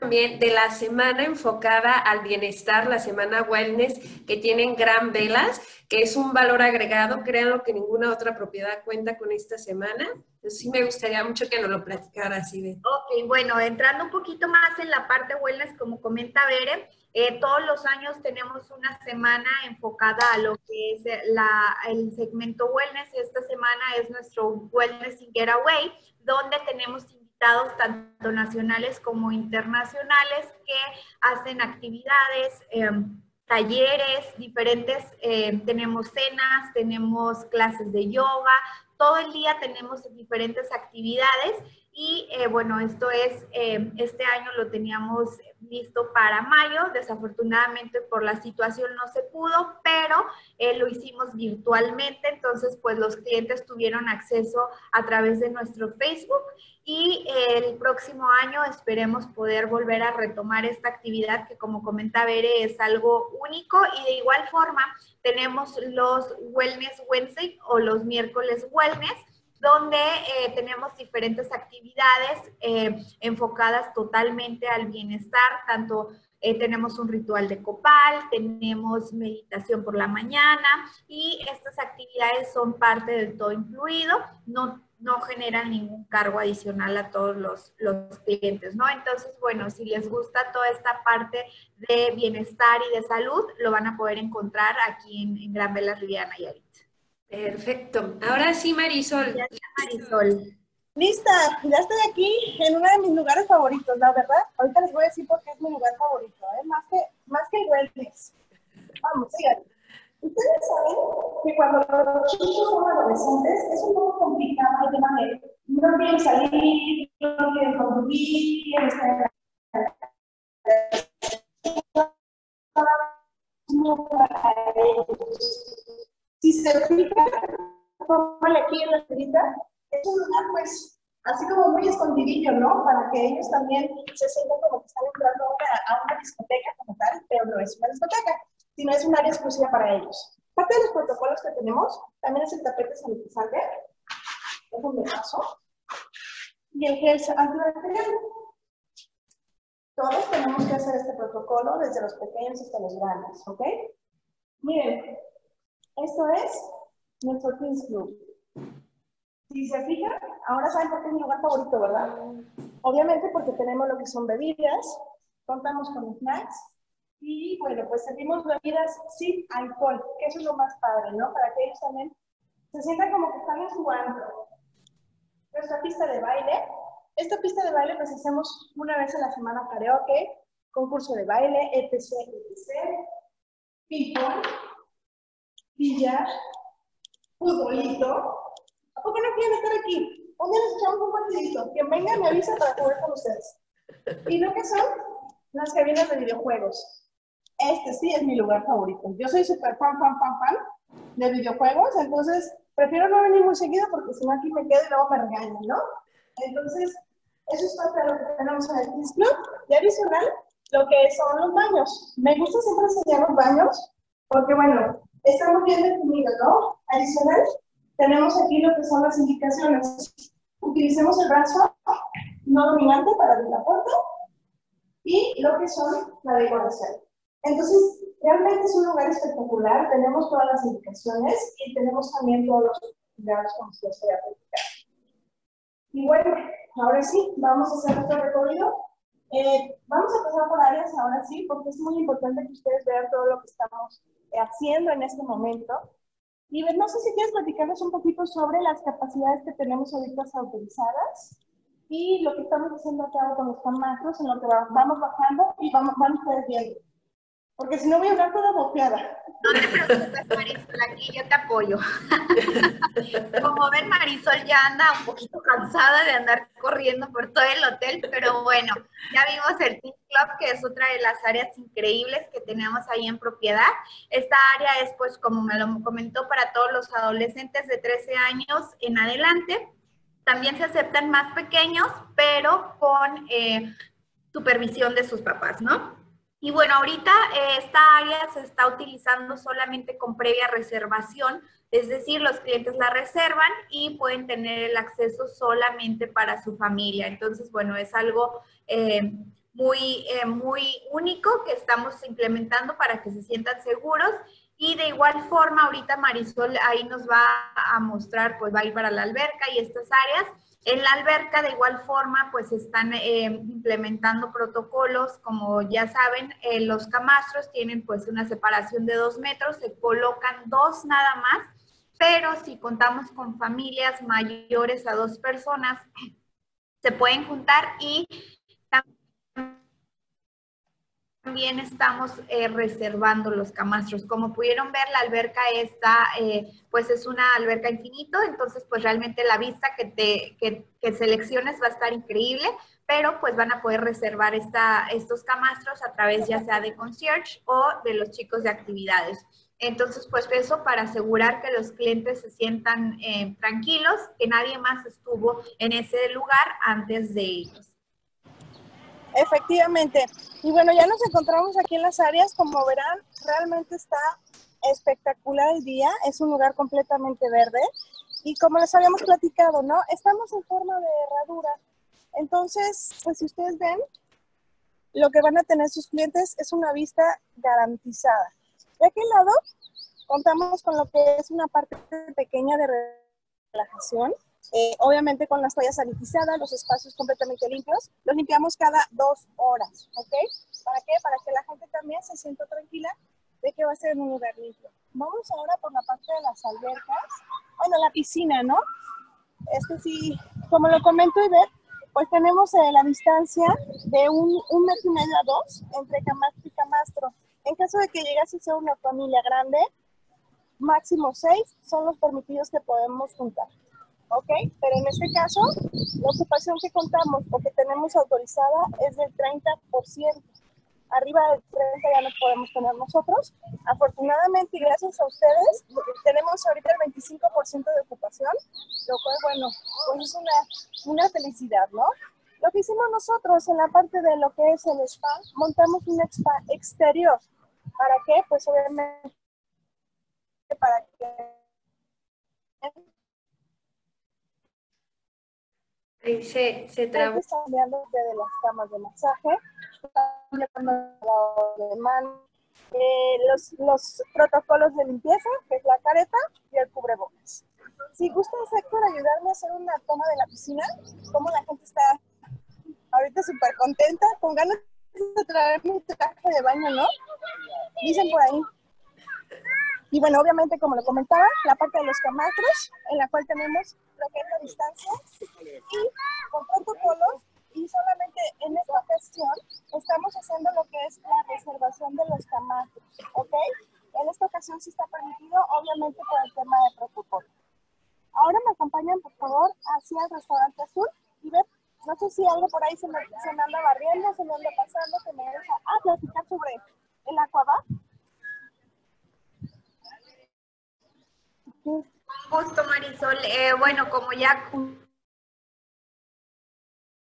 también de la semana enfocada al bienestar, la semana wellness, que tienen gran velas, que es un valor agregado, créanlo que ninguna otra propiedad cuenta con esta semana. Entonces sí me gustaría mucho que nos lo platicara de. Ok, bueno, entrando un poquito más en la parte wellness, como comenta Bere, eh, todos los años tenemos una semana enfocada a lo que es la, el segmento wellness. Esta semana es nuestro Wellness in Getaway, donde tenemos tanto nacionales como internacionales que hacen actividades, em, talleres, diferentes, em, tenemos cenas, tenemos clases de yoga, todo el día tenemos diferentes actividades y eh, bueno, esto es, em, este año lo teníamos listo para mayo, desafortunadamente por la situación no se pudo, pero eh, lo hicimos virtualmente, entonces pues los clientes tuvieron acceso a través de nuestro Facebook. Y el próximo año esperemos poder volver a retomar esta actividad que como comenta Bere es algo único. Y de igual forma tenemos los Wellness Wednesday o los miércoles Wellness donde eh, tenemos diferentes actividades eh, enfocadas totalmente al bienestar, tanto eh, tenemos un ritual de copal, tenemos meditación por la mañana y estas actividades son parte del todo incluido. No no generan ningún cargo adicional a todos los, los, clientes, ¿no? Entonces, bueno, si les gusta toda esta parte de bienestar y de salud, lo van a poder encontrar aquí en, Gran Vela Riviera Nayarit. Perfecto. Ahora sí, Marisol. Marisol. Lista, ya estoy aquí en uno de mis lugares favoritos, la verdad. Ahorita les voy a decir por qué es mi lugar favorito, ¿eh? más, que, más que el wellness. Vamos, sigan. Ustedes saben que cuando los chicos son adolescentes es un poco complicado el tema de no quieren salir, no quieren convivir, quieren estar Si se fijan, aquí en la escrita, es un lugar pues así como muy escondidillo, ¿no? Para que ellos también se sientan como que están entrando a a una discoteca como tal, pero no es una discoteca sino es un área exclusiva para ellos. Parte de los protocolos que tenemos también es el tapete sanitizante, es un paso, y el gel antibacterial. Todos tenemos que hacer este protocolo, desde los pequeños hasta los grandes, ¿ok? Miren, esto es nuestro Teams Club. Si se fijan, ahora saben por qué es mi lugar favorito, ¿verdad? Obviamente porque tenemos lo que son bebidas, contamos con snacks, y bueno, pues servimos bebidas sin alcohol, que eso es lo más padre, ¿no? Para que ellos también se sientan como que están en su. Nuestra pista de baile. Esta pista de baile pues hacemos una vez a la semana karaoke, concurso de baile, etc, etc. Ping-pong, billar, futbolito. ¿A poco no quieren estar aquí? Un día nos echamos un partidito. Quien venga me avisa para jugar con ustedes. ¿Y lo que son? Las cabinas de videojuegos este sí es mi lugar favorito. Yo soy súper fan, fan, fan, fan de videojuegos, entonces prefiero no venir muy seguido porque si no aquí me quedo y luego me regañan, ¿no? Entonces, eso es parte de lo que tenemos en el Kids Club. Y adicional, lo que son los baños. Me gusta siempre enseñar los baños porque, bueno, estamos bien definidos, ¿no? Adicional, tenemos aquí lo que son las indicaciones. Utilicemos el brazo no dominante para abrir la puerta y lo que son la decoración. Entonces, realmente es un lugar espectacular, tenemos todas las indicaciones y tenemos también todos los cuidados como se los voy a platicar. Y bueno, ahora sí, vamos a hacer nuestro recorrido. Eh, vamos a pasar por áreas ahora sí, porque es muy importante que ustedes vean todo lo que estamos haciendo en este momento. Y no sé si quieres platicarles un poquito sobre las capacidades que tenemos ahorita autorizadas y lo que estamos haciendo acá con los camacros, en lo que vamos bajando y vamos, van ustedes viendo. Porque si no voy a hablar toda boqueada. No te preocupes, Marisol, aquí yo te apoyo. Como ven, Marisol ya anda un poquito cansada de andar corriendo por todo el hotel, pero bueno, ya vimos el Team Club, que es otra de las áreas increíbles que tenemos ahí en propiedad. Esta área es, pues, como me lo comentó, para todos los adolescentes de 13 años en adelante. También se aceptan más pequeños, pero con eh, supervisión de sus papás, ¿no? Y bueno, ahorita eh, esta área se está utilizando solamente con previa reservación, es decir, los clientes la reservan y pueden tener el acceso solamente para su familia. Entonces, bueno, es algo eh, muy, eh, muy único que estamos implementando para que se sientan seguros. Y de igual forma, ahorita Marisol ahí nos va a mostrar, pues va a ir para la alberca y estas áreas. En la alberca, de igual forma, pues están eh, implementando protocolos, como ya saben, eh, los camastros tienen pues una separación de dos metros, se colocan dos nada más, pero si contamos con familias mayores a dos personas, se pueden juntar y también estamos eh, reservando los camastros. Como pudieron ver, la alberca está, eh, pues es una alberca infinito, entonces pues realmente la vista que, te, que, selecciones va a estar increíble, pero pues van a poder reservar esta, estos camastros a través ya sea de concierge o de los chicos de actividades. Entonces, pues eso para asegurar que los clientes se sientan eh, tranquilos, que nadie más estuvo en ese lugar antes de ellos. Efectivamente. Y bueno, ya nos encontramos aquí en las áreas. Como verán, realmente está espectacular el día. Es un lugar completamente verde. Y como les habíamos platicado, ¿no? Estamos en forma de herradura. Entonces, pues si ustedes ven, lo que van a tener sus clientes es una vista garantizada. De aquel lado, contamos con lo que es una parte pequeña de relajación eh, obviamente con las toallas sanitizadas, los espacios completamente limpios. Los limpiamos cada dos horas, ¿ok? ¿Para qué? Para que la gente también se sienta tranquila de que va a ser un lugar limpio. Vamos ahora por la parte de las albercas. Bueno, la piscina, ¿no? Este sí, como lo comento y pues tenemos eh, la distancia de un, un, metro y medio a dos entre camastro y camastro. En caso de que llegase a ser una familia grande, máximo seis son los permitidos que podemos juntar. ¿Ok? Pero en este caso, la ocupación que contamos o que tenemos autorizada es del 30% arriba del 30 ya no podemos tener nosotros. Afortunadamente, y gracias a ustedes, tenemos ahorita el 25% de ocupación, lo cual, bueno, pues es una, una felicidad, ¿no? Lo que hicimos nosotros en la parte de lo que es el spa, montamos un spa exterior. ¿Para qué? Pues obviamente para que Ahí se, se trabó. de las camas de masaje, de mano, eh, los, los protocolos de limpieza, que es la careta y el cubrebocas. Si gustas, Héctor, ayudarme a hacer una toma de la piscina, como la gente está ahorita súper contenta, con ganas de traer mi traje de baño, ¿no? Dicen por ahí. Y bueno, obviamente, como lo comentaba, la parte de los camastros, en la cual tenemos lo que es la distancia, y con protocolos, y solamente en esta ocasión estamos haciendo lo que es la reservación de los camastros, ¿ok? En esta ocasión sí está permitido, obviamente por el tema de protocolo. Ahora me acompañan, por favor, hacia el restaurante azul y ver, no sé si algo por ahí se me, se me anda barriendo, se me anda pasando, que me deja ah, platicar sobre el acuabar. Justo, Marisol. Eh, bueno, como ya...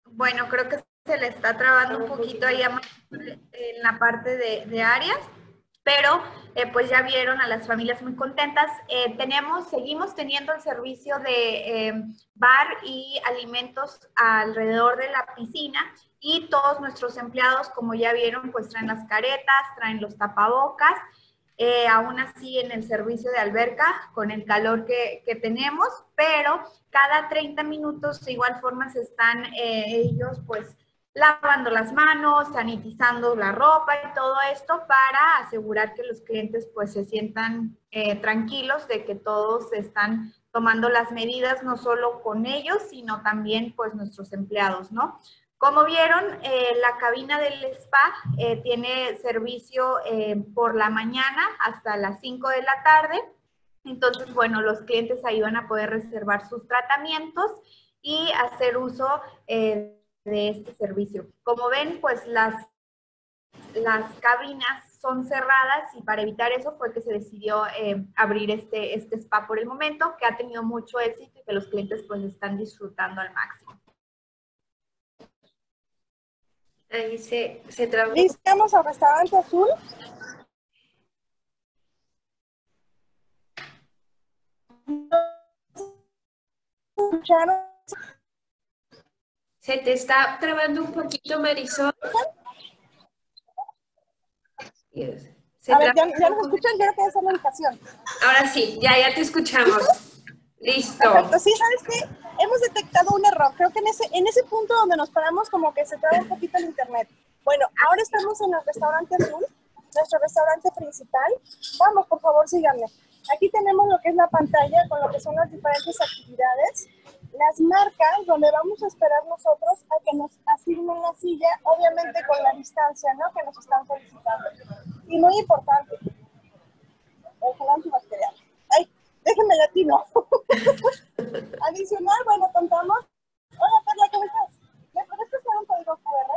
Bueno, creo que se le está trabando un poquito ahí en la parte de, de áreas, pero eh, pues ya vieron a las familias muy contentas. Eh, tenemos, seguimos teniendo el servicio de bar y alimentos alrededor de la piscina y todos nuestros empleados, como ya vieron, pues traen las caretas, traen los tapabocas eh, aún así en el servicio de alberca con el calor que, tenemos, pero cada 30 minutos de igual forma se están eh, ellos pues lavando las manos, sanitizando la ropa y todo esto para asegurar que los clientes pues se sientan eh, tranquilos de que todos están tomando las medidas no solo con ellos, sino también pues nuestros empleados, ¿no? Como vieron, eh, la cabina del spa eh, tiene servicio eh, por la mañana hasta las 5 de la tarde. Entonces, bueno, los clientes ahí van a poder reservar sus tratamientos y hacer uso de este servicio. Como ven, pues las, las cabinas son cerradas y para evitar eso fue que se decidió abrir este, este spa por el momento, que ha tenido mucho éxito y que los clientes pues están disfrutando al máximo. Ahí se, se trabó. Listamos al restaurante azul. Se te está trabando un poquito, Marisol. Se a ver, ¿ya, ¿ya nos escuchan? Quiero que hacer la indicación. Ahora sí, ya, ya te escuchamos. Listo. Perfecto. Sí, ¿sabes qué? hemos detectado un error. Creo que en ese, en ese punto donde nos paramos como que se traba un poquito el internet. Bueno, ahora estamos en el restaurante azul, nuestro restaurante principal. Vamos, por favor, síganme. Aquí tenemos lo que es la pantalla con lo que son las diferentes actividades, las marcas donde vamos a esperar nosotros a que nos asignen la silla, obviamente con la distancia ¿no? que nos están solicitando. Y muy importante, el gel antibacterial. Déjenme latino. Adicional, bueno, contamos. Hola, Perla, ¿cómo estás? ¿Me puedes pasar un código QR?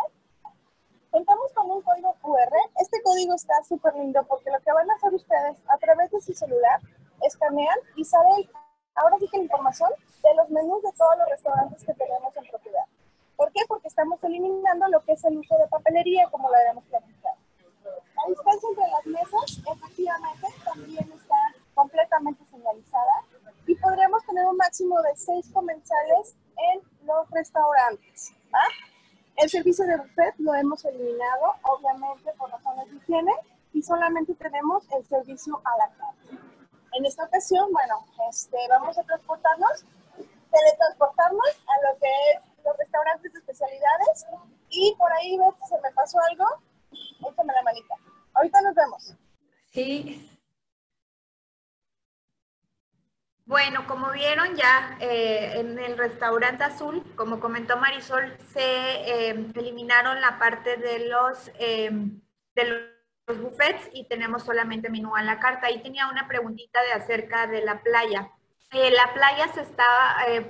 Contamos con un código QR. Este código está súper lindo porque lo que van a hacer ustedes a través de su celular, escanean y sale ahora sí que la información de los menús de todos los restaurantes que tenemos en propiedad. ¿Por qué? Porque estamos eliminando lo que es el uso de papelería, como lo habíamos platicado. La distancia entre las mesas, efectivamente, también está completamente señalizada y podríamos tener un máximo de seis comensales en los restaurantes. El servicio de buffet lo hemos eliminado, obviamente por razones de higiene, y solamente tenemos el servicio a la carta. En esta ocasión, bueno, este, vamos a transportarnos teletransportarnos a lo que es los restaurantes de especialidades y por ahí si se me pasó algo, échame la manita. Ahorita nos vemos. Sí. Bueno, como vieron ya eh, en el restaurante azul, como comentó Marisol, se eh, eliminaron la parte de los, eh, de los buffets y tenemos solamente menú a la carta. Ahí tenía una preguntita de acerca de la playa. la playa se está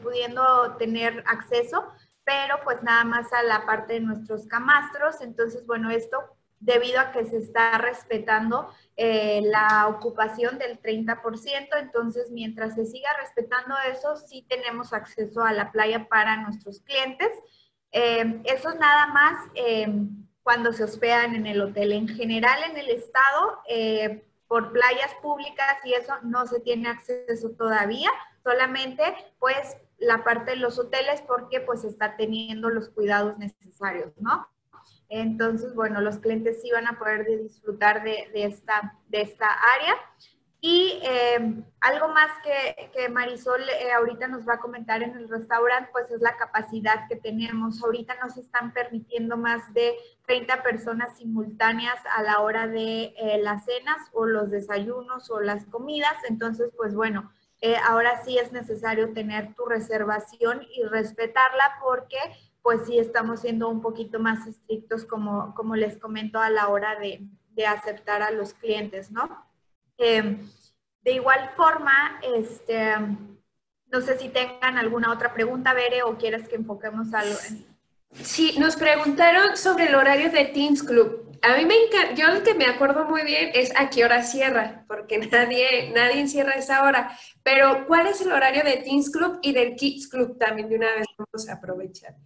pudiendo tener acceso, pero pues nada más a la parte de nuestros camastros. Entonces, bueno, esto debido a que se está respetando eh, la ocupación del 30%, entonces mientras se siga respetando eso, sí tenemos acceso a la playa para nuestros clientes. Eh, eso es nada más eh, cuando se hospedan en el hotel. En general, en el estado, por playas públicas y eso no se tiene acceso todavía, solamente pues la parte de los hoteles porque pues está teniendo los cuidados necesarios, ¿no? Entonces, bueno, los clientes sí van a poder disfrutar de, esta, de esta área. Y eh, algo más que, Marisol eh, ahorita nos va a comentar en el restaurante, pues es la capacidad que tenemos. Ahorita nos están permitiendo más de 30 personas simultáneas a la hora de eh, las cenas o los desayunos o las comidas. Entonces, pues bueno, ahora sí es necesario tener tu reservación y respetarla porque pues sí estamos siendo un poquito más estrictos, como, como les comento, a la hora de, aceptar a los clientes, ¿no? Em, de igual forma, este, no sé si tengan alguna otra pregunta, Bere, o quieres que enfoquemos algo. Sí, nos preguntaron sobre el horario de Teens Club. A mí me encanta, yo lo que me acuerdo muy bien es a qué hora cierra, porque nadie, nadie encierra esa hora. Pero, ¿cuál es el horario de Teens Club y del Kids Club? También de una vez vamos a aprovechar.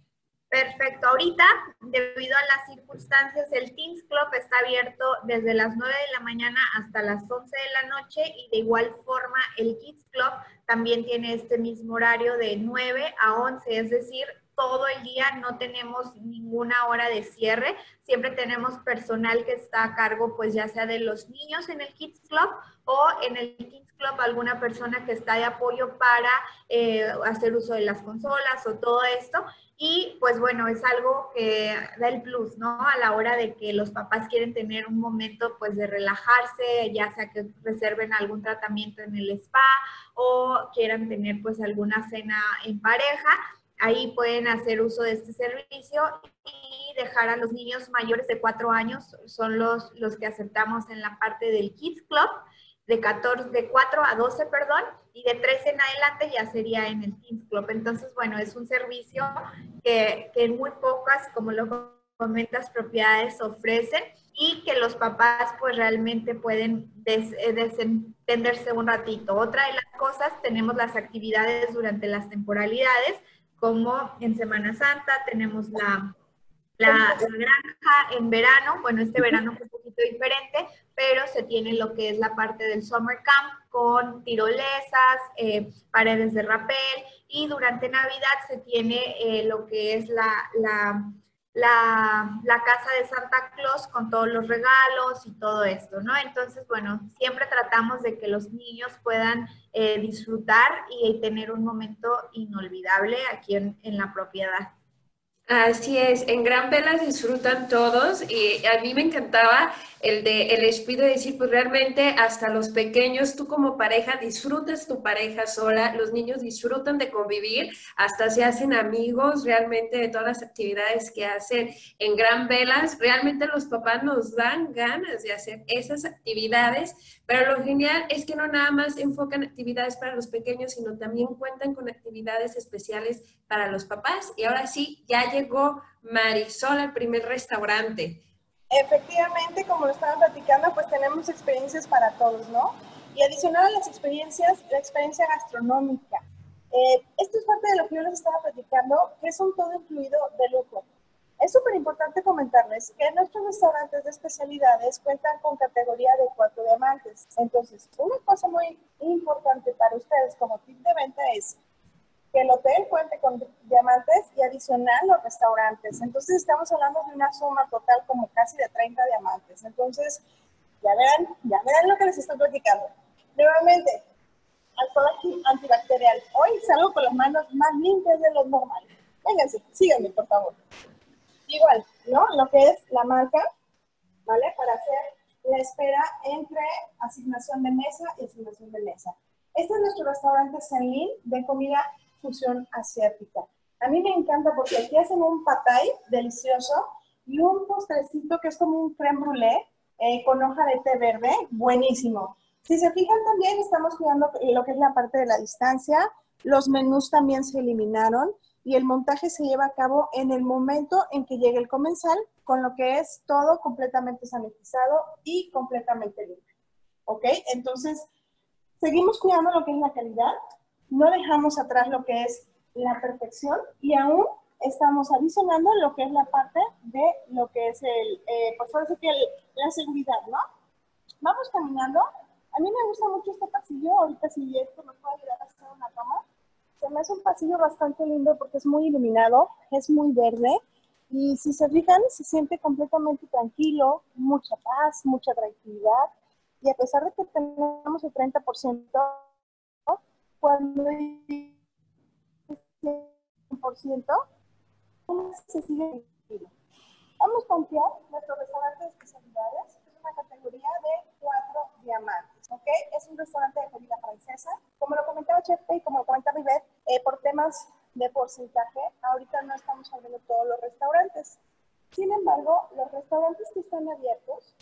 Perfecto. Ahorita, debido a las circunstancias, el Teens Club está abierto desde las 9 de la mañana hasta las 11 de la noche y de igual forma el Kids Club también tiene este mismo horario de 9 a 11, es decir, todo el día no tenemos ninguna hora de cierre, siempre tenemos personal que está a cargo pues ya sea de los niños en el Kids Club o en el Kids Club alguna persona que está de apoyo para eh, hacer uso de las consolas o todo esto y pues bueno, es algo que da el plus, ¿no? A la hora de que los papás quieren tener un momento pues de relajarse, ya sea que reserven algún tratamiento en el spa o quieran tener pues alguna cena en pareja, ahí pueden hacer uso de este servicio y dejar a los niños mayores de cuatro años, son los, los que aceptamos en la parte del Kids Club de, 14, de 4 a 12, perdón, y de 13 en adelante ya sería en el Teams Club. Entonces, bueno, es un servicio que, que muy pocas, como lo comentas, propiedades ofrecen y que los papás pues realmente pueden eh, desentenderse un ratito. Otra de las cosas, tenemos las actividades durante las temporalidades, como en Semana Santa tenemos la la, granja en verano, bueno, este verano fue un poquito diferente, pero se tiene lo que es la parte del summer camp con tirolesas, eh, paredes de rapel y durante Navidad se tiene eh, lo que es la, la, la, casa de Santa Claus con todos los regalos y todo esto, ¿no? Entonces, bueno, siempre tratamos de que los niños puedan eh, disfrutar y tener un momento inolvidable aquí en, en la propiedad. Así es, en Gran Velas disfrutan todos y a mí me encantaba el de el espíritu de decir, pues realmente hasta los pequeños, tú como pareja disfrutas tu pareja sola, los niños disfrutan de convivir, hasta se hacen amigos realmente de todas las actividades que hacen. En Gran Velas, realmente los papás nos dan ganas de hacer esas actividades, pero lo genial es que no nada más enfocan actividades para los pequeños, sino también cuentan con actividades especiales para los papás. Y ahora sí, ya llegó Marisol al primer restaurante. Efectivamente, como lo estaban platicando, pues tenemos experiencias para todos, ¿no? Y adicional a las experiencias, la experiencia gastronómica. Eh, esto es parte de lo que yo les estaba platicando, que es un todo incluido de lujo. Es súper importante comentarles que nuestros restaurantes de especialidades cuentan con categoría de cuatro diamantes. Entonces, una cosa muy importante para ustedes como tip de venta es que el hotel cuente con diamantes y adicional los restaurantes. Entonces estamos hablando de una suma total como casi de 30 diamantes. Entonces, ya verán, ya verán lo que les estoy platicando. Nuevamente, alcohol antibacterial. Hoy salgo con las manos más limpias de lo normal. Vénganse, síganme, por favor. Igual, ¿no? Lo que es la marca, ¿vale? Para hacer la espera entre asignación de mesa y asignación de mesa. Este es nuestro restaurante Senlin de comida fusión asiática. A mí me encanta porque aquí hacen un patay delicioso y un postrecito que es como un creme brûlée eh, con hoja de té verde, buenísimo. Si se fijan también estamos cuidando lo que es la parte de la distancia, los menús también se eliminaron y el montaje se lleva a cabo en el momento en que llegue el comensal, con lo que es todo completamente sanitizado y completamente limpio. ¿Ok? Entonces, seguimos cuidando lo que es la calidad, no dejamos atrás lo que es la perfección y aún estamos adicionando lo que es la parte de lo que es el, eh, pues ahora que la seguridad, ¿no? Vamos caminando. A mí me gusta mucho este pasillo, ahorita si esto me puede ayudar a hacer una toma. Se me hace un pasillo bastante lindo porque es muy iluminado, es muy verde y si se fijan se siente completamente tranquilo, mucha paz, mucha tranquilidad y a pesar de que tenemos el 30%, cuando hay 100%, se sigue tranquilo. Vamos a confiar nuestro restaurante de especialidades, es una categoría de cuatro diamantes, ¿ok? Es un restaurante de comida francesa. Como lo comentaba Chef y como lo comentaba Ivette, eh, por temas de porcentaje, ahorita no estamos abriendo todos los restaurantes. Sin embargo, los restaurantes que están abiertos,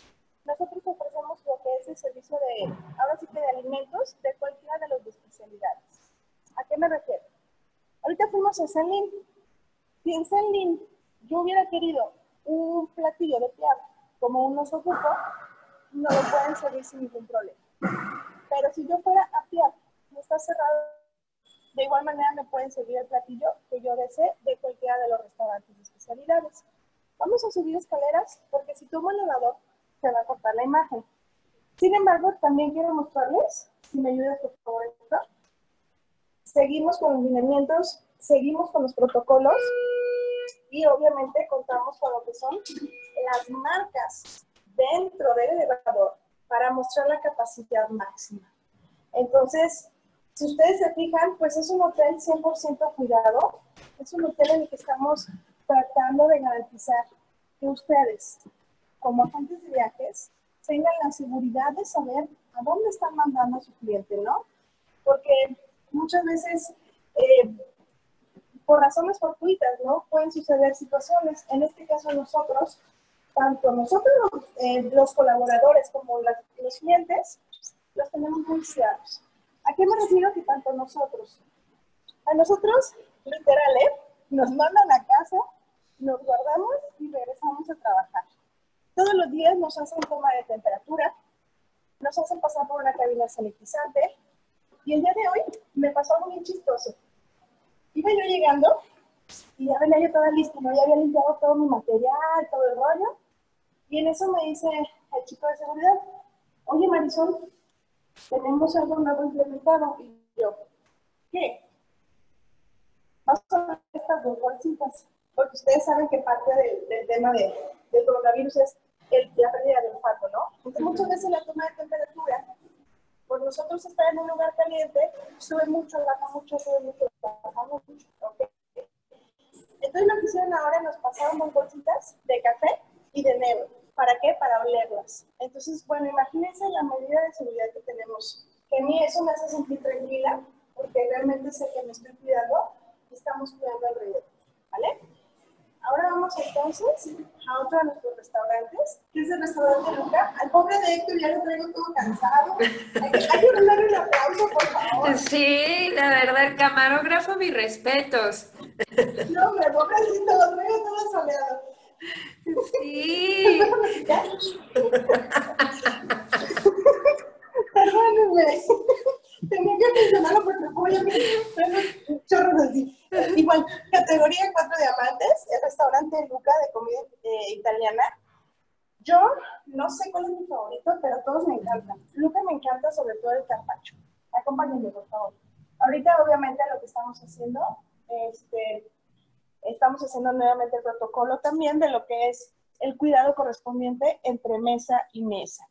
nosotros ofrecemos lo que es el servicio de, ahora sí que de alimentos de cualquiera de las especialidades. ¿A qué me refiero? Ahorita fuimos a Senlin. Si en Senlin yo hubiera querido un platillo de piar como un oso no lo pueden servir sin ningún problema. Pero si yo fuera a piar y está cerrado, de igual manera me pueden servir el platillo que yo desee de cualquiera de los restaurantes de especialidades. Vamos a subir escaleras porque si tomo el elevador se va a cortar la imagen. Sin embargo, también quiero mostrarles, si me ayudas por favor, seguimos con los lineamientos, seguimos con los protocolos y obviamente contamos con lo que son las marcas dentro del elevador para mostrar la capacidad máxima. Entonces, si ustedes se fijan, pues es un hotel 100% cuidado, es un hotel en el que estamos tratando de garantizar que ustedes, como agentes de viajes, tengan la seguridad de saber a dónde están mandando a su cliente, ¿no? Porque muchas veces eh, por razones fortuitas, ¿no? Pueden suceder situaciones. En este caso nosotros, tanto nosotros eh, los colaboradores como los clientes, los tenemos muy cuidados. ¿A qué me refiero que tanto nosotros? A nosotros, literal, ¿eh? Nos mandan a casa, nos guardamos y regresamos a trabajar. Todos los días nos hacen toma de temperatura, nos hacen pasar por una cabina sanitizante y el día de hoy me pasó algo bien chistoso Iba yo llegando y ya venía yo toda lista, ¿no? Ya había limpiado todo mi material, todo el rollo. Y en eso me dice el chico de seguridad, oye Marisol, tenemos algo nuevo implementado. Y yo, ¿qué? Vamos a ver estas dos bolsitas, porque ustedes saben que parte del, tema de, del coronavirus es el, la pérdida del olfato, ¿no? Entonces muchas veces la toma de temperatura por nosotros estar en un lugar caliente, sube mucho, baja mucho, sube mucho, baja mucho. ¿okay? Entonces lo que hicieron ahora nos pasaron dos bolsitas de café y de negro. ¿Para qué? Para olerlas. Entonces, bueno, imagínense la medida de seguridad que tenemos. Que a mí eso me hace sentir tranquila, porque realmente sé que me estoy cuidando y estamos cuidando alrededor. ¿Vale? Ahora vamos entonces a otro de nuestros restaurantes, que es el restaurante Luca. Al pobre de Héctor ya lo traigo todo cansado. Hay que, darle un aplauso, por favor. Sí, la verdad, camarógrafo, mis respetos. No, me pobrecito, lo traigo todo soleado. Sí. Perdónenme. Tenía que mencionarlo porque voy chorros así. Igual, categoría 4 diamantes, el restaurante Luca de comida eh, italiana. Yo no sé cuál es mi favorito, pero todos me encantan. Luca me encanta sobre todo el carpaccio. Acompáñenme, por favor. Ahorita, obviamente, lo que estamos haciendo, este, estamos haciendo nuevamente el protocolo también de lo que es el cuidado correspondiente entre mesa y mesa.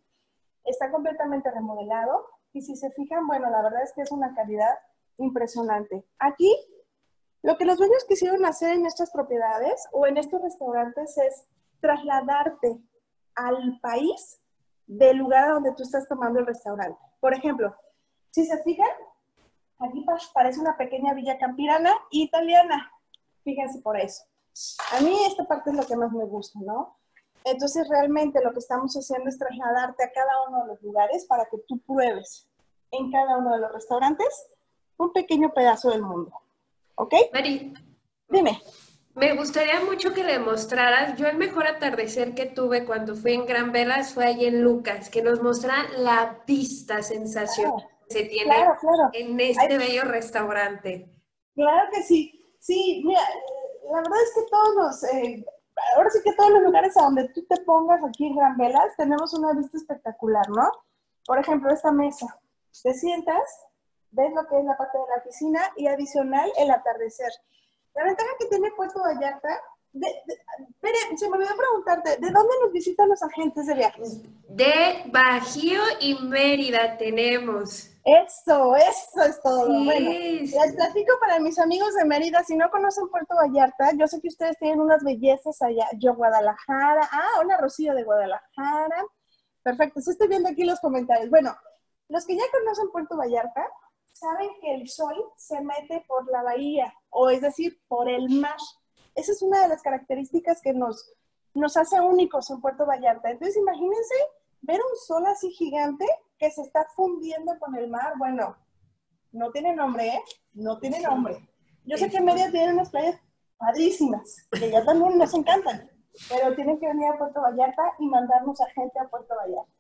Está completamente remodelado, y si se fijan, bueno, la verdad es que es una calidad impresionante. Aquí, lo que los dueños quisieron hacer en estas propiedades o en estos restaurantes es trasladarte al país del lugar donde tú estás tomando el restaurante. Por ejemplo, si se fijan, aquí parece una pequeña villa campirana italiana. Fíjense por eso. A mí esta parte es lo que más me gusta, ¿no? Entonces realmente lo que estamos haciendo es trasladarte a cada uno de los lugares para que tú pruebes en cada uno de los restaurantes un pequeño pedazo del mundo. ¿Ok? Mari. Dime. Me gustaría mucho que le mostraras, yo el mejor atardecer que tuve cuando fui en Gran Velas fue allí en Lucas, que nos mostrara la vista sensacional que se tiene en este bello restaurante. Claro que sí. Sí, mira, la verdad es que todos los, eh, ahora sí que todos los lugares a donde tú te pongas aquí en Gran Velas tenemos una vista espectacular, ¿no? Por ejemplo, esta mesa. Te sientas, ves lo que es la parte de la piscina y adicional el atardecer. La ventaja que tiene Puerto Vallarta, de, se me olvidó preguntarte, ¿de dónde nos visitan los agentes de viajes? De Bajío y Mérida tenemos. Eso, eso es todo. Bueno, les platico para mis amigos de Mérida, si no conocen Puerto Vallarta, yo sé que ustedes tienen unas bellezas allá. Yo, Guadalajara, ah, hola Rocío de Guadalajara. Perfecto, sí estoy viendo aquí los comentarios. Bueno, los que ya conocen Puerto Vallarta, saben que el sol se mete por la bahía, o es decir, por el mar. Esa es una de las características que nos, nos hace únicos en Puerto Vallarta. Entonces, imagínense ver un sol así gigante que se está fundiendo con el mar. Bueno, no tiene nombre, ¿eh? No tiene nombre. Yo sé que Media tiene unas playas padrísimas, que ya también nos encantan, pero tienen que venir a Puerto Vallarta y mandarnos a gente a Puerto Vallarta.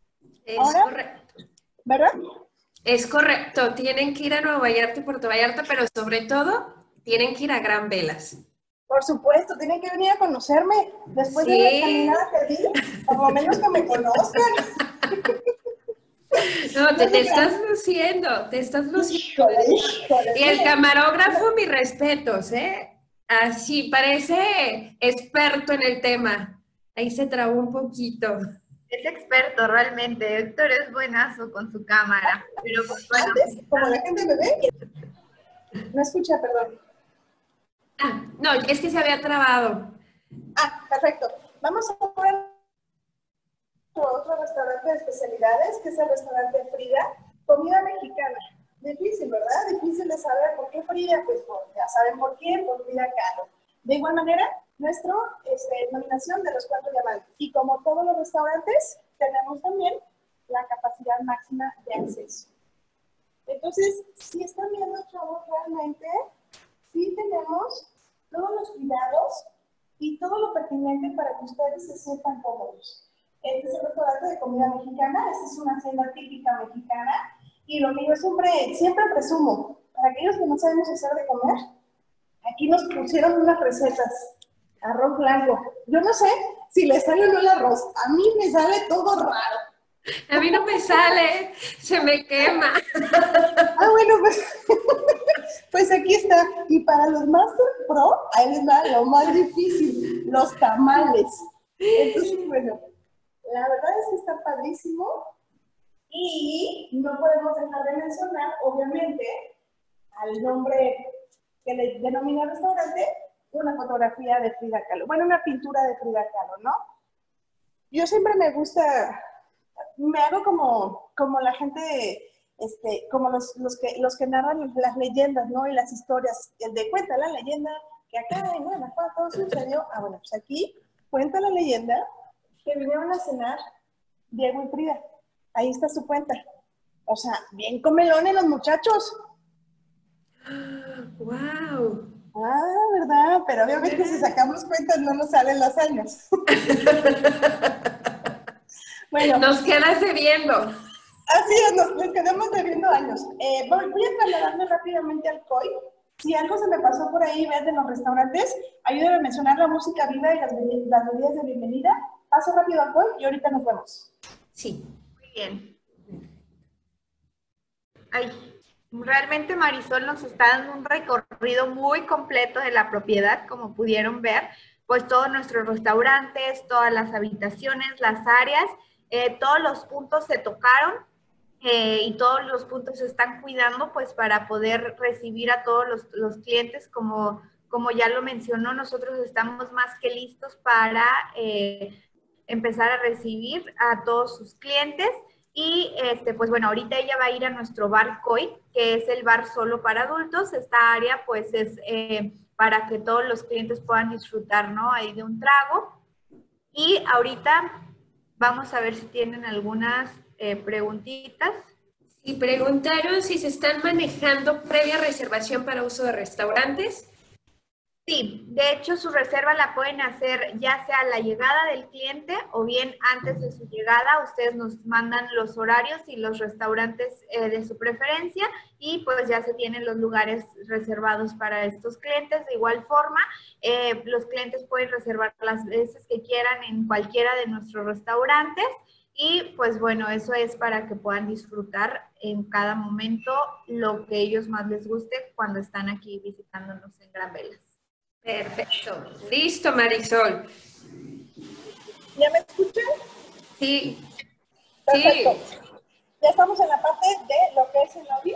Es correcto. ¿Verdad? Es correcto, tienen que ir a Nueva Vallarta y Puerto Vallarta, pero sobre todo tienen que ir a Gran Velas. Por supuesto, tienen que venir a conocerme después de la caminada que di, por lo menos que me conozcan. No, te, estás luciendo, te estás luciendo. Y el camarógrafo, mis respetos, ¿eh? Así, parece experto en el tema. Ahí se trabó un poquito. Es experto realmente. Héctor es buenazo con su cámara. Pero pues, bueno. Antes, como la gente me ve, no escucha, perdón. Ah, no, es que se había trabado. Ah, perfecto. Vamos a poner otro restaurante de especialidades, que es el restaurante Frida, comida mexicana. Difícil, ¿verdad? Difícil de saber por qué Frida, pues ya saben por qué, por Frida Kahlo. De igual manera, nuestra este, nominación de los cuatro diamantes. Y como todos los restaurantes, tenemos también la capacidad máxima de acceso. Entonces, si están viendo, chavos, realmente sí tenemos todos los cuidados y todo lo pertinente para que ustedes se sientan cómodos. Este es el restaurante de comida mexicana, esta es una hacienda típica mexicana y lo que yo siempre, siempre presumo, para aquellos que no sabemos hacer de comer, aquí nos pusieron unas recetas arroz blanco. Yo no sé si le sale o no el arroz. A mí me sale todo raro. A mí no me sale, se me quema. Ah, bueno, pues, pues aquí está. Y para los Master Pro, ahí les va lo más difícil, los tamales. Entonces, bueno, la verdad es que está padrísimo. Y no podemos dejar de mencionar, obviamente, al nombre que le denomina restaurante, una fotografía de Frida Kahlo, bueno, una pintura de Frida Kahlo, ¿no? Yo siempre me gusta, me hago como, como la gente, este, como los, los, que, los que narran las leyendas, ¿no? Y las historias, el de cuenta la leyenda que acá en todo sucedió, ah, bueno, pues aquí cuenta la leyenda que vinieron a cenar Diego y Frida, ahí está su cuenta. O sea, bien comelones los muchachos. ¡Wow! Ah, ¿verdad? Pero obviamente si sacamos cuentas no nos salen los años. bueno. Nos quedas debiendo. Así es, nos, quedamos debiendo años. Eh, voy, a trasladarme rápidamente al COI. Si algo se me pasó por ahí, vean de los restaurantes, ayúdenme a mencionar la música viva y las, las bebidas de bienvenida. Paso rápido al COI y ahorita nos vemos. Sí. Muy bien. Ay, Realmente Marisol nos está dando un recorrido muy completo de la propiedad, como pudieron ver, pues todos nuestros restaurantes, todas las habitaciones, las áreas, eh, todos los puntos se tocaron eh, y todos los puntos se están cuidando pues para poder recibir a todos los, clientes como, como ya lo mencionó, nosotros estamos más que listos para eh, empezar a recibir a todos sus clientes. Y este, pues bueno, ahorita ella va a ir a nuestro bar COI, que es el bar solo para adultos. Esta área pues es eh, para que todos los clientes puedan disfrutar, ¿no? Ahí de un trago. Y ahorita vamos a ver si tienen algunas eh, preguntitas. Y preguntaron si se están manejando previa reservación para uso de restaurantes. Sí, de hecho su reserva la pueden hacer ya sea a la llegada del cliente o bien antes de su llegada. Ustedes nos mandan los horarios y los restaurantes eh, de su preferencia y pues ya se tienen los lugares reservados para estos clientes. De igual forma, eh, los clientes pueden reservar las veces que quieran en cualquiera de nuestros restaurantes. Y pues bueno, eso es para que puedan disfrutar en cada momento lo que ellos más les guste cuando están aquí visitándonos en Gran Velas. Perfecto. Listo, Marisol. ¿Ya me escuchan? Sí. Perfecto. Ya estamos en la parte de lo que es el lobby.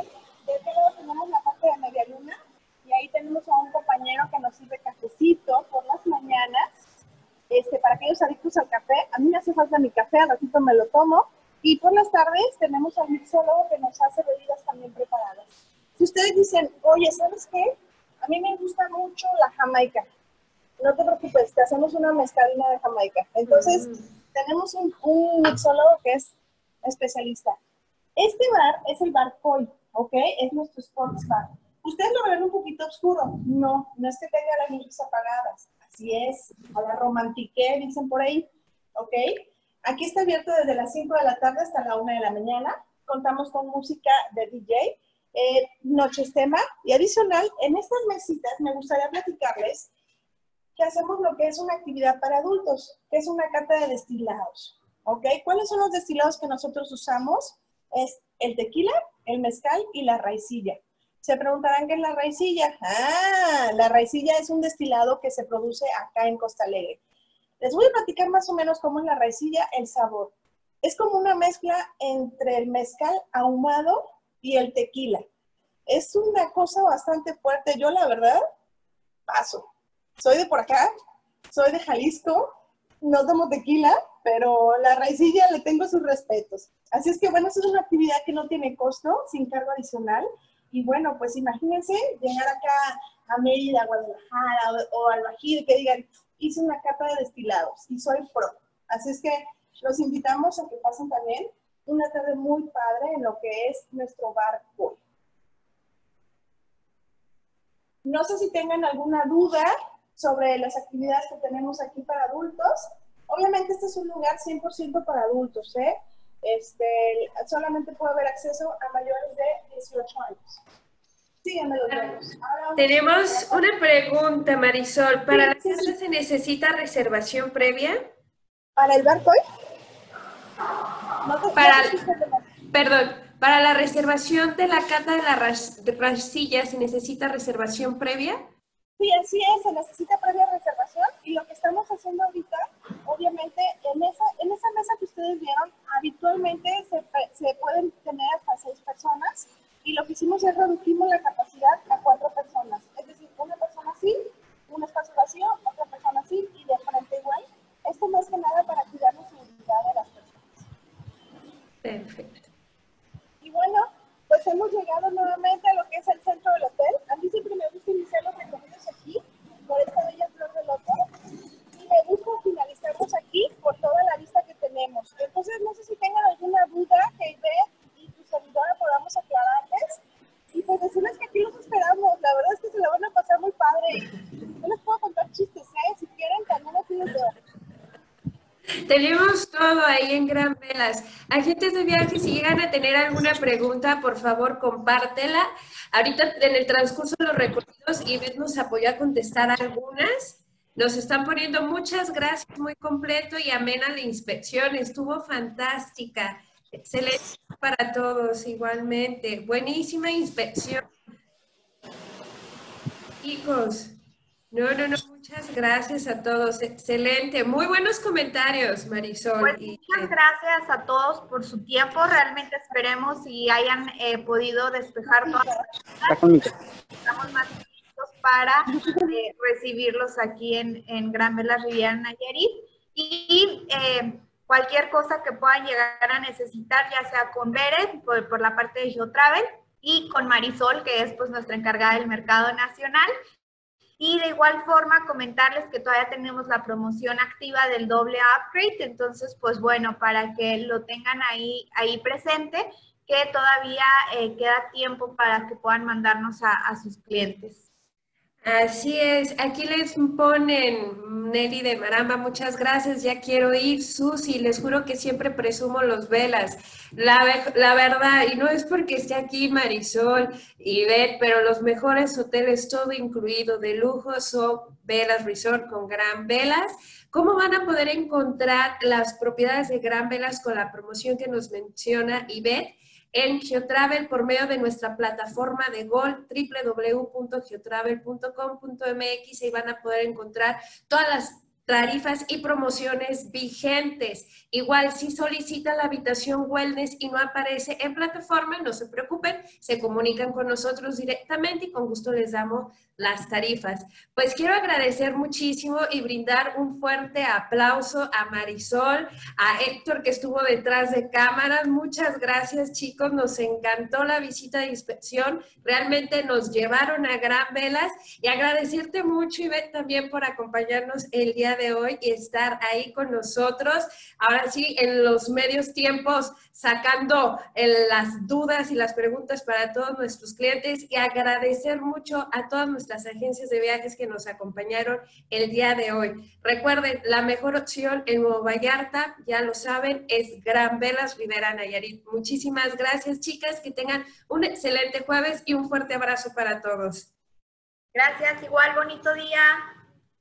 De este lado tenemos la parte de media luna y ahí tenemos a un compañero que nos sirve cafecito por las mañanas este, para aquellos adictos al café, a mí me hace falta mi café, al ratito me lo tomo. Y por las tardes tenemos al mixólogo que nos hace bebidas también preparadas. Si ustedes dicen, oye, ¿sabes qué? A mí me gusta mucho la jamaica. No te preocupes, te hacemos una mezcalina de jamaica. Entonces, mm. tenemos un, un, mixólogo que es especialista. Este bar es el bar Koi, ¿ok? Es nuestro sports bar. Ustedes lo ven un poquito oscuro. No, no es que tenga las luces apagadas Así es, a la romantique, dicen por ahí, ¿ok? Aquí está abierto desde las 5 de la tarde hasta la 1 de la mañana. Contamos con música de DJ, eh, noches tema y adicional, en estas mesitas me gustaría platicarles que hacemos lo que es una actividad para adultos, que es una cata de destilados, ¿ok? ¿Cuáles son los destilados que nosotros usamos? Es el tequila, el mezcal y la raicilla. Se preguntarán qué es la raicilla. Ah, la raicilla es un destilado que se produce acá en Costa Alegre. Les voy a platicar más o menos cómo es la raicilla, el sabor. Es como una mezcla entre el mezcal ahumado y el tequila. Es una cosa bastante fuerte. Yo, la verdad, paso. Soy de por acá, soy de Jalisco, no tomo tequila, pero la raicilla le tengo sus respetos. Así es que, bueno, es una actividad que no tiene costo, sin cargo adicional. Y bueno, pues imagínense llegar acá a Mérida, Guadalajara o, al Bajío y que digan, hice una cata de destilados y soy pro. Así es que los invitamos a que pasen también una tarde muy padre en lo que es nuestro bar hoy. No sé si tengan alguna duda sobre las actividades que tenemos aquí para adultos. Obviamente este es un lugar 100% para adultos, ¿eh? Este, solamente puede haber acceso a mayores de 18 años. Sígueme los Tenemos una pregunta, Marisol. ¿Para la casa se necesita reservación previa? ¿Para el barco? No para, perdón, para la reservación de la cata de la rastilla se necesita reservación previa? Sí, así es, se necesita previa reservación y lo que estamos haciendo ahorita, obviamente, en esa, en esa mesa que ustedes vieron, habitualmente se, se pueden tener hasta seis personas y lo que hicimos es reducimos la capacidad a cuatro personas. Es decir, una persona así, un espacio vacío, otra persona así y de frente igual. Esto más que nada para cuidar la seguridad de las personas. Perfecto. Y bueno, pues hemos llegado nuevamente a lo que es el centro del hotel. A mí siempre me gusta iniciar los recorridos aquí, por esta bella flor del loto. Y me gusta finalizarlos aquí por toda la vista que tenemos. Entonces, no sé si tengan alguna duda que Ivette y tu servidora podamos aclararles. Y pues decirles que aquí los esperamos. La verdad es que se la van a pasar muy padre. No les puedo contar chistes, ¿eh? Si quieren, también les pido tenemos todo ahí en Gran Velas. Agentes de viaje, si llegan a tener alguna pregunta, por favor, compártela. Ahorita en el transcurso de los recorridos, Ivette nos apoyó a contestar algunas. Nos están poniendo muchas gracias, muy completo y amena la inspección. Estuvo fantástica. Excelente para todos igualmente. Buenísima inspección. Chicos, No, no, no, muchas gracias a todos. Excelente. Muy buenos comentarios, Marisol. Pues muchas eh, gracias a todos por su tiempo. Realmente esperemos y hayan eh, podido despejar todas las Estamos más listos para eh, recibirlos aquí en, en Gran Vela Riviera Nayarit. Y cualquier cosa que puedan llegar a necesitar, ya sea con Beret, por, por la parte de GeoTravel, y con Marisol, que es pues nuestra encargada del mercado nacional. Y de igual forma comentarles que todavía tenemos la promoción activa del doble upgrade, entonces pues bueno, para que lo tengan ahí, ahí presente, que todavía eh, queda tiempo para que puedan mandarnos a sus clientes. Así es, aquí les ponen Nelly de Maramba, muchas gracias, ya quiero ir, Susi, les juro que siempre presumo los velas, la, la verdad, y no es porque esté aquí Marisol y Beth, pero los mejores hoteles, todo incluido, de lujo, son Velas Resort con Gran Velas. ¿Cómo van a poder encontrar las propiedades de Gran Velas con la promoción que nos menciona Ivette? En Geotravel por medio de nuestra plataforma de Gol, www.geotravel.com.mx, y van a poder encontrar todas las tarifas y promociones vigentes. Igual, si solicita la habitación wellness y no aparece en plataforma, no se preocupen, se comunican con nosotros directamente y con gusto les damos las tarifas. Pues quiero agradecer muchísimo y brindar un fuerte aplauso a Marisol, a Héctor que estuvo detrás de cámaras. Muchas gracias chicos, nos encantó la visita de inspección, realmente nos llevaron a gran velas y agradecerte mucho Ivette también por acompañarnos el día de hoy y estar ahí con nosotros. Ahora sí, en los medios tiempos, sacando las dudas y las preguntas para todos nuestros clientes y agradecer mucho a todas nuestras agencias de viajes que nos acompañaron el día de hoy. Recuerden, la mejor opción en Nuevo Vallarta, ya lo saben, es Gran Velas Rivera Nayarit. Muchísimas gracias, chicas, que tengan un excelente jueves y un fuerte abrazo para todos. Gracias, igual bonito día.